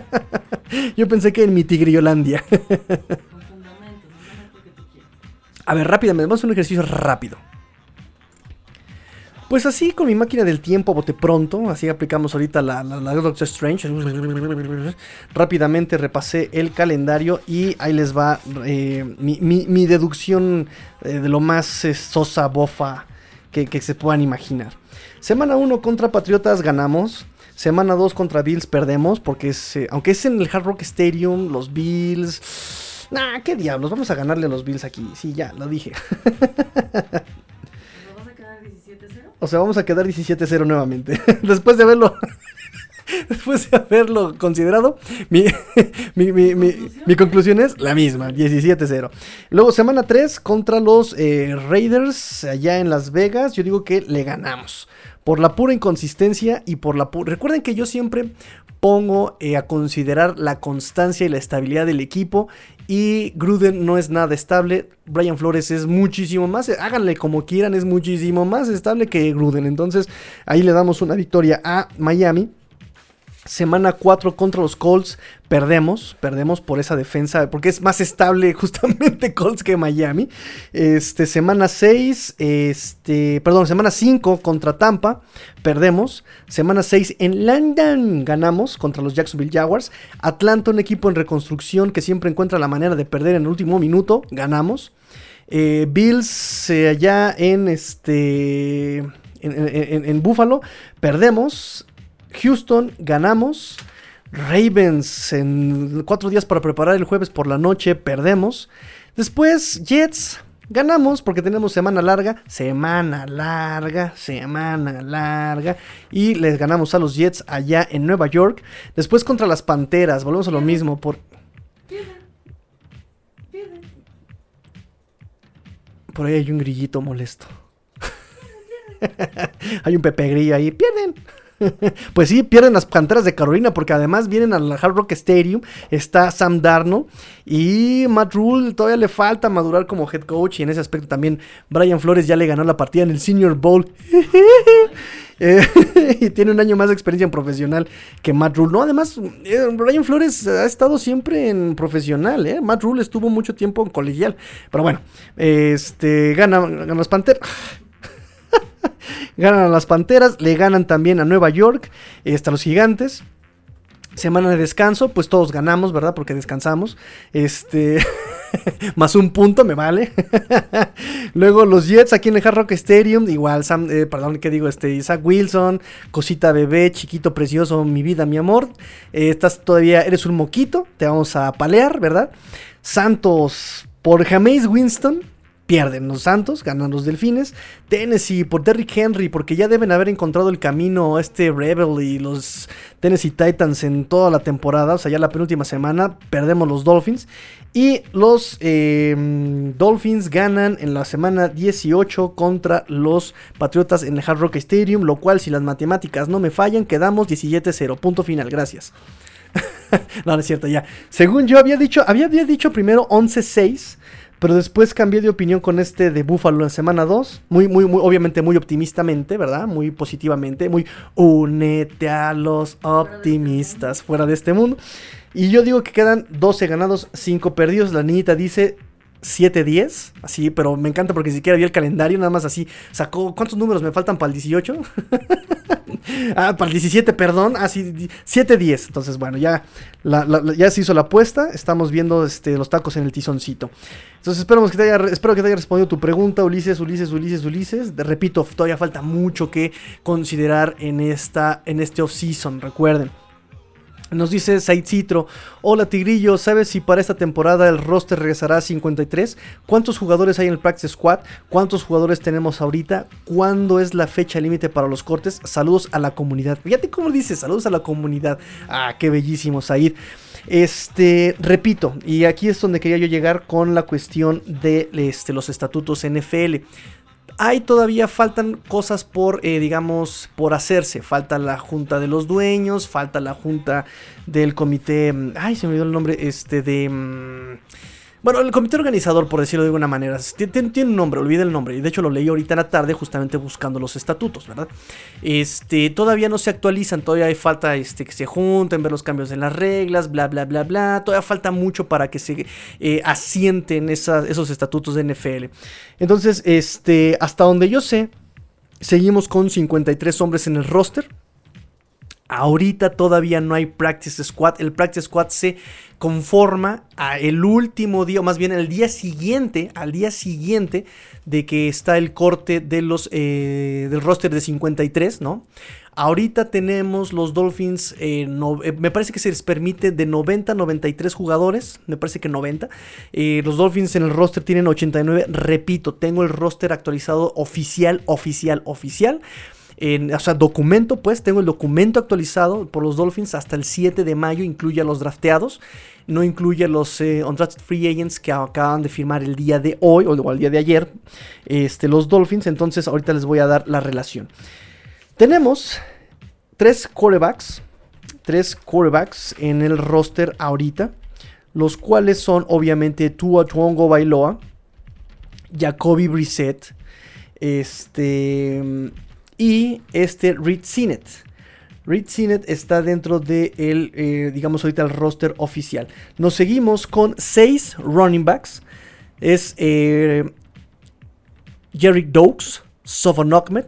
*laughs* yo pensé que en mi Tigriolandia. a ver, rápidamente, vamos a un ejercicio rápido. Pues así con mi máquina del tiempo, bote pronto, así aplicamos ahorita la, Doctor Strange. Rápidamente repasé el calendario y ahí les va eh, mi, deducción eh, de lo más eh, sosa, bofa que, se puedan imaginar. Semana 1 contra Patriotas ganamos. Semana 2 contra Bills perdemos, porque es, aunque es en el Hard Rock Stadium, los Bills... Nah, qué diablos, vamos a ganarle a los Bills aquí. Sí, ya, lo dije. *laughs* O sea, vamos a quedar 17-0 nuevamente. *laughs* Después de haberlo. *laughs* Después de haberlo considerado, *laughs* mi, mi, conclusión es la misma, 17-0. Luego, semana 3 contra los eh, Raiders allá en Las Vegas. Yo digo que le ganamos. Por la pura inconsistencia y por la pura... Recuerden que yo siempre pongo eh, a considerar la constancia y la estabilidad del equipo y Gruden no es nada estable. Brian Flores es muchísimo más, háganle como quieran, es muchísimo más estable que Gruden. Entonces ahí le damos una victoria a Miami. Semana 4 contra los Colts, perdemos, perdemos por esa defensa, porque es más estable *laughs* justamente Colts que Miami. Este, semana 6, este, perdón, semana 5 contra Tampa, perdemos. Semana 6 en London, ganamos contra los Jacksonville Jaguars. Atlanta, un equipo en reconstrucción que siempre encuentra la manera de perder en el último minuto, ganamos. Eh, Bills eh, allá en este en, en, Buffalo, perdemos. Houston, ganamos. Ravens en cuatro días para preparar el jueves por la noche, perdemos. Después Jets, ganamos porque tenemos semana larga, semana larga, semana larga. Y les ganamos a los Jets allá en Nueva York. Después contra las Panteras, volvemos a lo mismo. Por... Por ahí hay un grillito molesto. *laughs* hay un Pepe Grillo ahí. Pierden. *laughs* pues sí, pierden las Panteras de Carolina porque además vienen al Hard Rock Stadium, está Sam Darno y Matt Rule todavía le falta madurar como head coach y en ese aspecto también Brian Flores ya le ganó la partida en el Senior Bowl. *laughs* Eh, *laughs* y tiene un año más de experiencia en profesional que Matt Rule. No, además, eh, Brian Flores ha estado siempre en profesional. ¿eh? Matt Rule estuvo mucho tiempo en colegial. Pero bueno, este, gana, gana las Panteras. Ganan a las Panteras, le ganan también a Nueva York, hasta los Gigantes. Semana de descanso, pues todos ganamos, ¿verdad? Porque descansamos. Este. *laughs* más un punto, me vale. *laughs* Luego los Jets aquí en el Hard Rock Stadium. Igual, Sam, eh, perdón, ¿qué digo? Este, Isaac Wilson, cosita bebé, chiquito precioso, mi vida, mi amor. Eh, estás todavía, eres un moquito, te vamos a palear, ¿verdad? Santos por Jameis Winston pierden los Santos, ganan los Delfines. Tennessee por Derrick Henry, porque ya deben haber encontrado el camino este Rebel y los Tennessee Titans en toda la temporada. O sea, ya la penúltima semana perdemos los Dolphins. Y los em, Dolphins ganan en la semana 18 contra los Patriotas en el Hard Rock Stadium, lo cual si las matemáticas no me fallan, quedamos 17-0. Punto final, gracias. *laughs* no, no es cierto, ya. Según yo había dicho, había, había dicho primero 11-6. Pero después cambié de opinión con este de Buffalo en semana 2. Muy, muy, muy, obviamente muy optimistamente, ¿verdad? Muy positivamente. Muy únete a los optimistas fuera de este mundo. Y yo digo que quedan 12 ganados, 5 perdidos. La niñita dice 7-10, así, pero me encanta porque ni siquiera vi el calendario, nada más así sacó. ¿Cuántos números me faltan para el 18? ah, para el 17, perdón. Ah, sí, 7-10. Entonces, bueno, ya, ya se hizo la apuesta. Estamos viendo este, los tacos en el tizoncito. Entonces, esperamos que te haya, espero que te haya respondido tu pregunta, Ulises, Ulises, Ulises, Ulises. repito, todavía falta mucho que considerar en, esta, en este off-season, recuerden. Nos dice Said Citro, hola Tigrillo, ¿sabes si para esta temporada el roster regresará a 53? ¿Cuántos jugadores hay en el Practice Squad? ¿Cuántos jugadores tenemos ahorita? ¿Cuándo es la fecha límite para los cortes? Saludos a la comunidad. Fíjate cómo dice, saludos a la comunidad. Ah, qué bellísimo Said. Este, repito, y aquí es donde quería yo llegar con la cuestión de este, los estatutos NFL hay todavía faltan cosas por, eh, digamos, por hacerse. Falta la junta de los dueños, falta la junta del comité, mm, ay, se me olvidó el nombre, este de... Mm, bueno, el comité organizador, por decirlo de alguna manera, tiene, un nombre, olvide el nombre. Y de hecho lo leí ahorita en la tarde justamente buscando los estatutos, ¿verdad? Este, todavía no se actualizan, todavía hay falta este, que se junten, ver los cambios en las reglas, bla, bla, bla, bla. Todavía falta mucho para que se eh, asienten esos estatutos de NFL. Entonces, este, hasta donde yo sé, seguimos con 53 hombres en el roster. Ahorita todavía no hay practice squad. El practice squad se conforma a el último día, o más bien el día siguiente, al día siguiente de que está el corte de los, eh, del roster de 53, ¿no? Ahorita tenemos los Dolphins, eh, eh, me parece que se les permite de 90 a 93 jugadores, me parece que 90. los Dolphins en el roster tienen 89, repito, tengo el roster actualizado oficial, oficial, oficial o sea, documento, pues tengo el documento actualizado por los Dolphins hasta el 7 de mayo, incluye a los drafteados, no incluye a los eh, undrafted free agents que acaban de firmar el día de hoy o el día de ayer, este, los Dolphins, entonces ahorita les voy a dar la relación. Tenemos tres quarterbacks, tres quarterbacks en el roster ahorita, los cuales son obviamente Tua Tuongo Bailoa, Jacoby Brissett, este y este Reed Sinet. Reed Sinet está dentro de eh, digamos ahorita el roster oficial. Nos seguimos con seis running backs. Es eh, Jerry Dokes, Sofon Ahmed,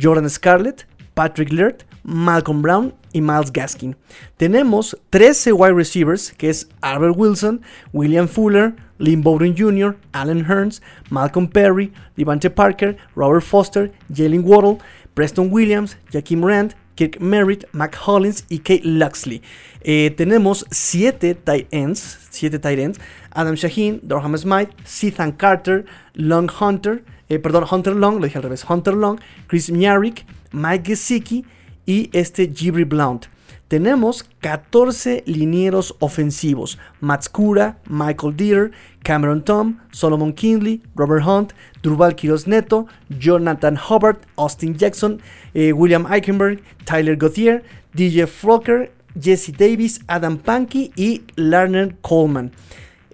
Jordan Scarlett, Patrick Laird, Malcolm Brown y Miles Gaskin. Tenemos 13 wide receivers, que es Albert Wilson, William Fuller, Lynn Bowden Jr., Alan Hearns, Malcolm Perry, Devante Parker, Robert Foster, Jalen Waddle, Preston Williams, Jaquim Rand, Kirk Merritt, Mac Hollins y Kate Luxley. Eh, tenemos 7 tight ends, 7 tight ends, Adam Shaheen, Dorham Smith, Sethan Carter, Long Hunter, eh, perdón, Hunter Long, lo dije al revés, Hunter Long, Chris Miarik, Mike Gesicki y este Jibri Blount. Tenemos 14 linieros ofensivos. Matskura, Michael Deere, Cameron Tom, Solomon Kinley, Robert Hunt, Durval Quiroz Neto, Jonathan Hubbard, Austin Jackson, eh, William Eichenberg, Tyler Gauthier, DJ Flocker, Jesse Davis, Adam Pankey y Lerner Coleman.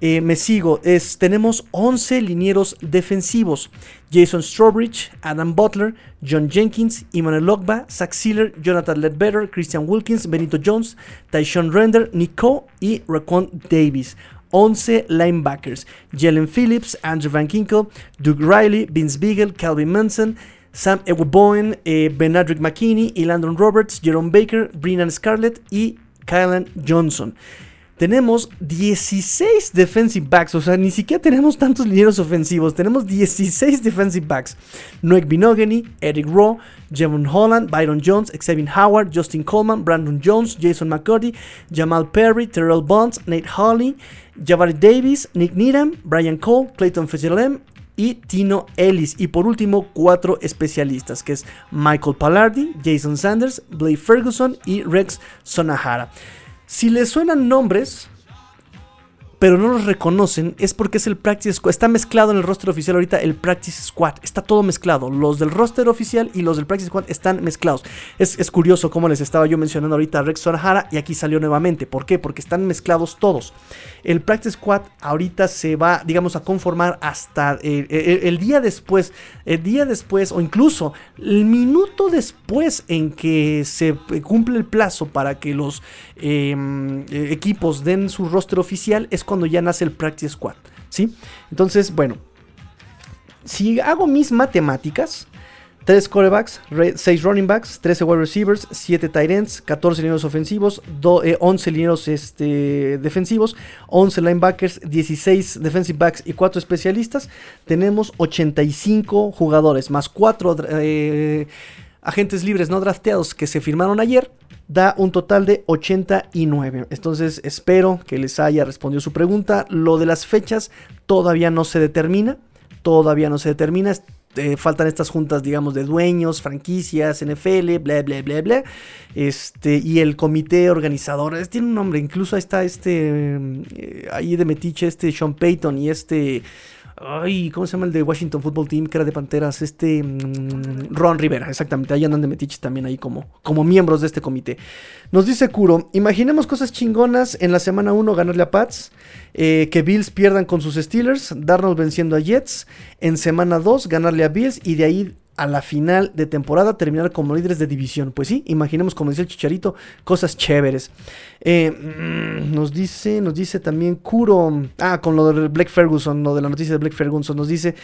Eh, me sigo, es, tenemos 11 linieros defensivos. Jason Strawbridge, Adam Butler, John Jenkins, Emmanuel Logba, Zach Sealer, Jonathan Ledbetter, Christian Wilkins, Benito Jones, Tyshon Render, Nico y Raquan Davis. 11 linebackers: Jalen Phillips, Andrew Van Kinkle, Doug Riley, Vince Beagle, Calvin Munson, Sam Eweboen, eh, Benadrick McKinney y Roberts, Jerome Baker, Brennan Scarlett y Kylan Johnson tenemos 16 defensive backs, o sea, ni siquiera tenemos tantos lineros ofensivos, tenemos 16 defensive backs. Noek Binogany, Eric Rowe, Jevon Holland, Byron Jones, Xavier Howard, Justin Coleman, Brandon Jones, Jason McCurdy, Jamal Perry, Terrell Bonds, Nate Hawley, Jabari Davis, Nick Needham, Brian Cole, Clayton Fitzgerald y Tino Ellis. Y por último, cuatro especialistas, que es Michael Pallardi, Jason Sanders, Blake Ferguson y Rex Sonahara. Si les suenan nombres, pero no los reconocen, es porque es el Practice Squad. Está mezclado en el roster oficial ahorita el Practice Squad. Está todo mezclado. Los del roster oficial y los del Practice Squad están mezclados. Es, curioso como les estaba yo mencionando ahorita a Rex Sonahara y aquí salió nuevamente. ¿Por qué? Porque están mezclados todos. El Practice Squad ahorita se va, digamos, a conformar hasta eh, eh, el día después. El día después o incluso el minuto después en que se cumple el plazo para que los em, eh, equipos den su roster oficial es cuando ya nace el Practice Squad, ¿sí? Entonces, bueno, si hago mis matemáticas, 3 corebacks, 6 running backs, 13 wide receivers, 7 tight ends, 14 lineros ofensivos, 11 eh, lineros este, defensivos, 11 linebackers, 16 defensive backs y 4 especialistas. Tenemos 85 jugadores, más 4 eh, agentes libres no drafteados que se firmaron ayer da un total de 89. Entonces espero que les haya respondido su pregunta. Lo de las fechas todavía no se determina. Todavía no se determina. Eh, faltan estas juntas, digamos, de dueños, franquicias, NFL, bla, bla, bla, bla. Este, y el comité organizador, tiene un nombre, incluso ahí está este, eh, ahí de Metiche, este Sean Payton y este Ay, ¿cómo se llama el de Washington Football Team? Que era de Panteras. Este. Mm, Ron Rivera, exactamente. Ahí andan de Metiches también ahí como, como miembros de este comité. Nos dice Kuro: Imaginemos cosas chingonas en la semana 1 ganarle a Pats. Eh, que Bills pierdan con sus Steelers. Darnold venciendo a Jets. En semana 2 ganarle a Bills. Y de ahí a la final de temporada terminar como líderes de división. Pues sí, imaginemos, como decía el Chicharito, cosas chéveres. Eh, mm, nos dice, nos dice también Kuro, ah, con lo de Black Ferguson, lo de la noticia de Black Ferguson, nos dice,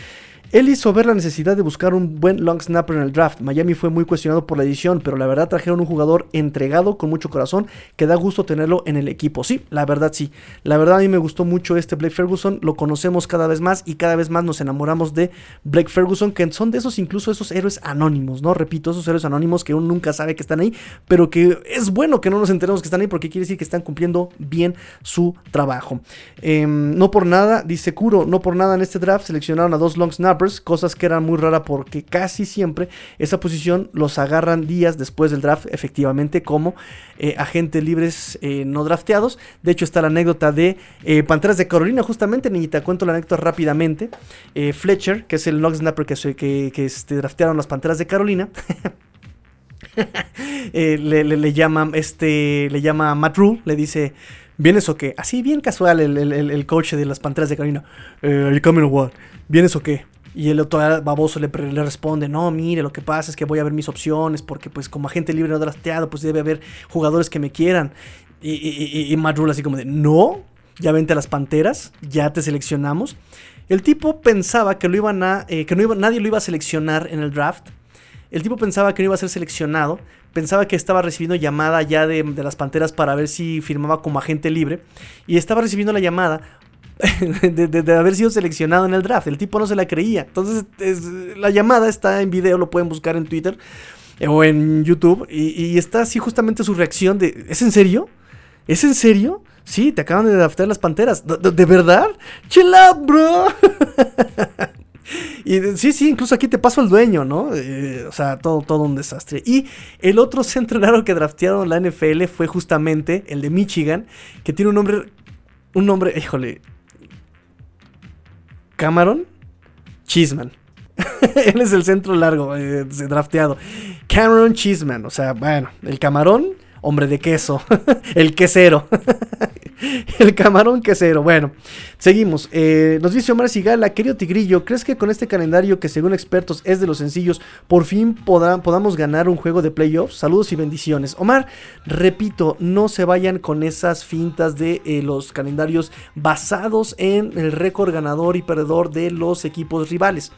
él hizo ver la necesidad de buscar un buen long snapper en el draft. Miami fue muy cuestionado por la edición, pero la verdad trajeron un jugador entregado con mucho corazón que da gusto tenerlo en el equipo. Sí, la verdad sí. La verdad a mí me gustó mucho este Blake Ferguson. Lo conocemos cada vez más y cada vez más nos enamoramos de Blake Ferguson, que son de esos incluso esos héroes anónimos, ¿no? Repito, esos héroes anónimos que uno nunca sabe que están ahí, pero que es bueno que no nos enteremos que están ahí porque quiere decir que están cumpliendo bien su trabajo. Em, no por nada, dice Kuro, no por nada en este draft seleccionaron a dos long snappers cosas que eran muy raras porque casi siempre esa posición los agarran días después del draft, efectivamente, como eh, agentes libres eh, no drafteados. De hecho, está la anécdota de eh, Panteras de Carolina, justamente, niñita, cuento la anécdota rápidamente. Fletcher, que es el long snapper que, que, que este, draftearon las Panteras de Carolina. *laughs* le, llama este le llama Matt Rule, le dice ¿Vienes o qué? Así bien casual el, el, coach de las Panteras de Carolina. Eh, ¿Vienes o qué? Y el otro baboso le, responde, no, mire, lo que pasa es que voy a ver mis opciones, porque pues como agente libre no drafteado, pues debe haber jugadores que me quieran. Y, y, y, así como de, no, ya vente a las Panteras, ya te seleccionamos. El tipo pensaba que, lo iban a, eh, que no iba, nadie lo iba a seleccionar en el draft. El tipo pensaba que no iba a ser seleccionado. Pensaba que estaba recibiendo llamada ya de, de las Panteras para ver si firmaba como agente libre. Y estaba recibiendo la llamada *laughs* de, haber sido seleccionado en el draft. El tipo no se la creía. Entonces, la llamada está en video, lo pueden buscar en Twitter eh, o en YouTube. Y, está así justamente su reacción de, ¿es en serio? ¿Es en serio? Sí, te acaban de draftar las panteras. ¿De, verdad? Chill out, bro. *laughs* Y sí, sí, incluso aquí te paso el dueño, ¿no? Eh, o sea, todo, todo un desastre. Y el otro *laughs* centro raro que draftearon la NFL fue justamente el de Michigan, que tiene un nombre, un nombre, híjole, Cameron Chisman. *laughs* Él es el centro largo, eh, drafteado. Cameron Chisman, o sea, bueno, el camarón, hombre de queso, *laughs* el quesero. *laughs* el camarón quesero. Bueno, seguimos. Eh, nos dice Omar Sigala, querido Tigrillo, ¿crees que con este calendario que según expertos es de los sencillos, por fin podamos ganar un juego de playoffs? Saludos y bendiciones. Omar, repito, no se vayan con esas fintas de eh, los calendarios basados en el récord ganador y perdedor de los equipos rivales.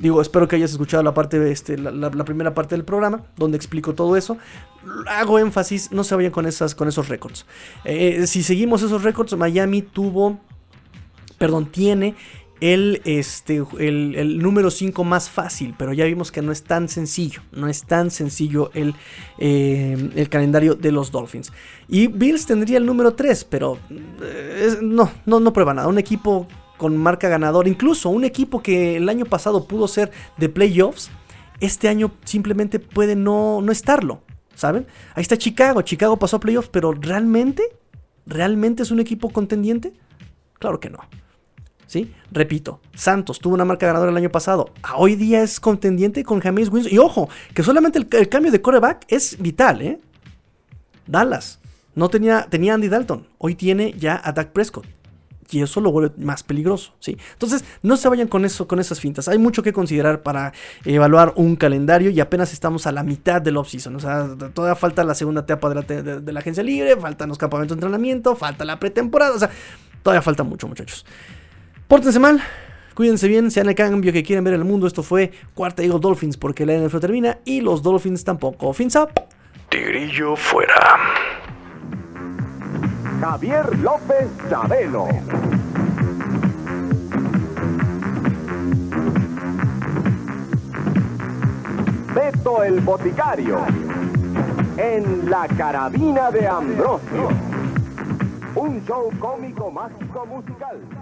Digo, espero que hayas escuchado la parte este, la, primera parte del programa, donde explico todo eso. Hago énfasis, no se vayan con, esas, con esos récords. Eh, si seguimos esos récords, Miami tuvo, perdón, tiene el, este, el, número 5 más fácil, pero ya vimos que no es tan sencillo, no es tan sencillo el, eh, el calendario de los Dolphins. Y Bills tendría el número 3, pero eh, no, no, no prueba nada. Un equipo con marca ganadora. Incluso un equipo que el año pasado pudo ser de playoffs, este año simplemente puede no, no estarlo. ¿Saben? Ahí está Chicago. Chicago pasó a playoffs, pero ¿realmente? ¿Realmente es un equipo contendiente? Claro que no. ¿Sí? Repito, Santos tuvo una marca ganadora el año pasado. hoy día es contendiente con James Winston. Y ojo, que solamente el, el cambio de coreback es vital, ¿eh? Dallas. No tenía, tenía Andy Dalton. Hoy tiene ya a Dak Prescott y eso lo vuelve más peligroso, ¿sí? Entonces, no se vayan con eso, con esas fintas. Hay mucho que considerar para evaluar un calendario y apenas estamos a la mitad del off-season. O sea, todavía falta la segunda etapa de la, agencia libre, faltan los campamentos de entrenamiento, falta la pretemporada, o sea, todavía falta mucho, muchachos. Pórtense mal, cuídense bien, sean el cambio que quieren ver en el mundo. Esto fue Cuarta Eagle Dolphins porque la NFL termina y los Dolphins tampoco. Fins up. Tigrillo fuera. Javier López Chabelo. Beto el Boticario. En la carabina de Ambrosio. Un show cómico mágico musical.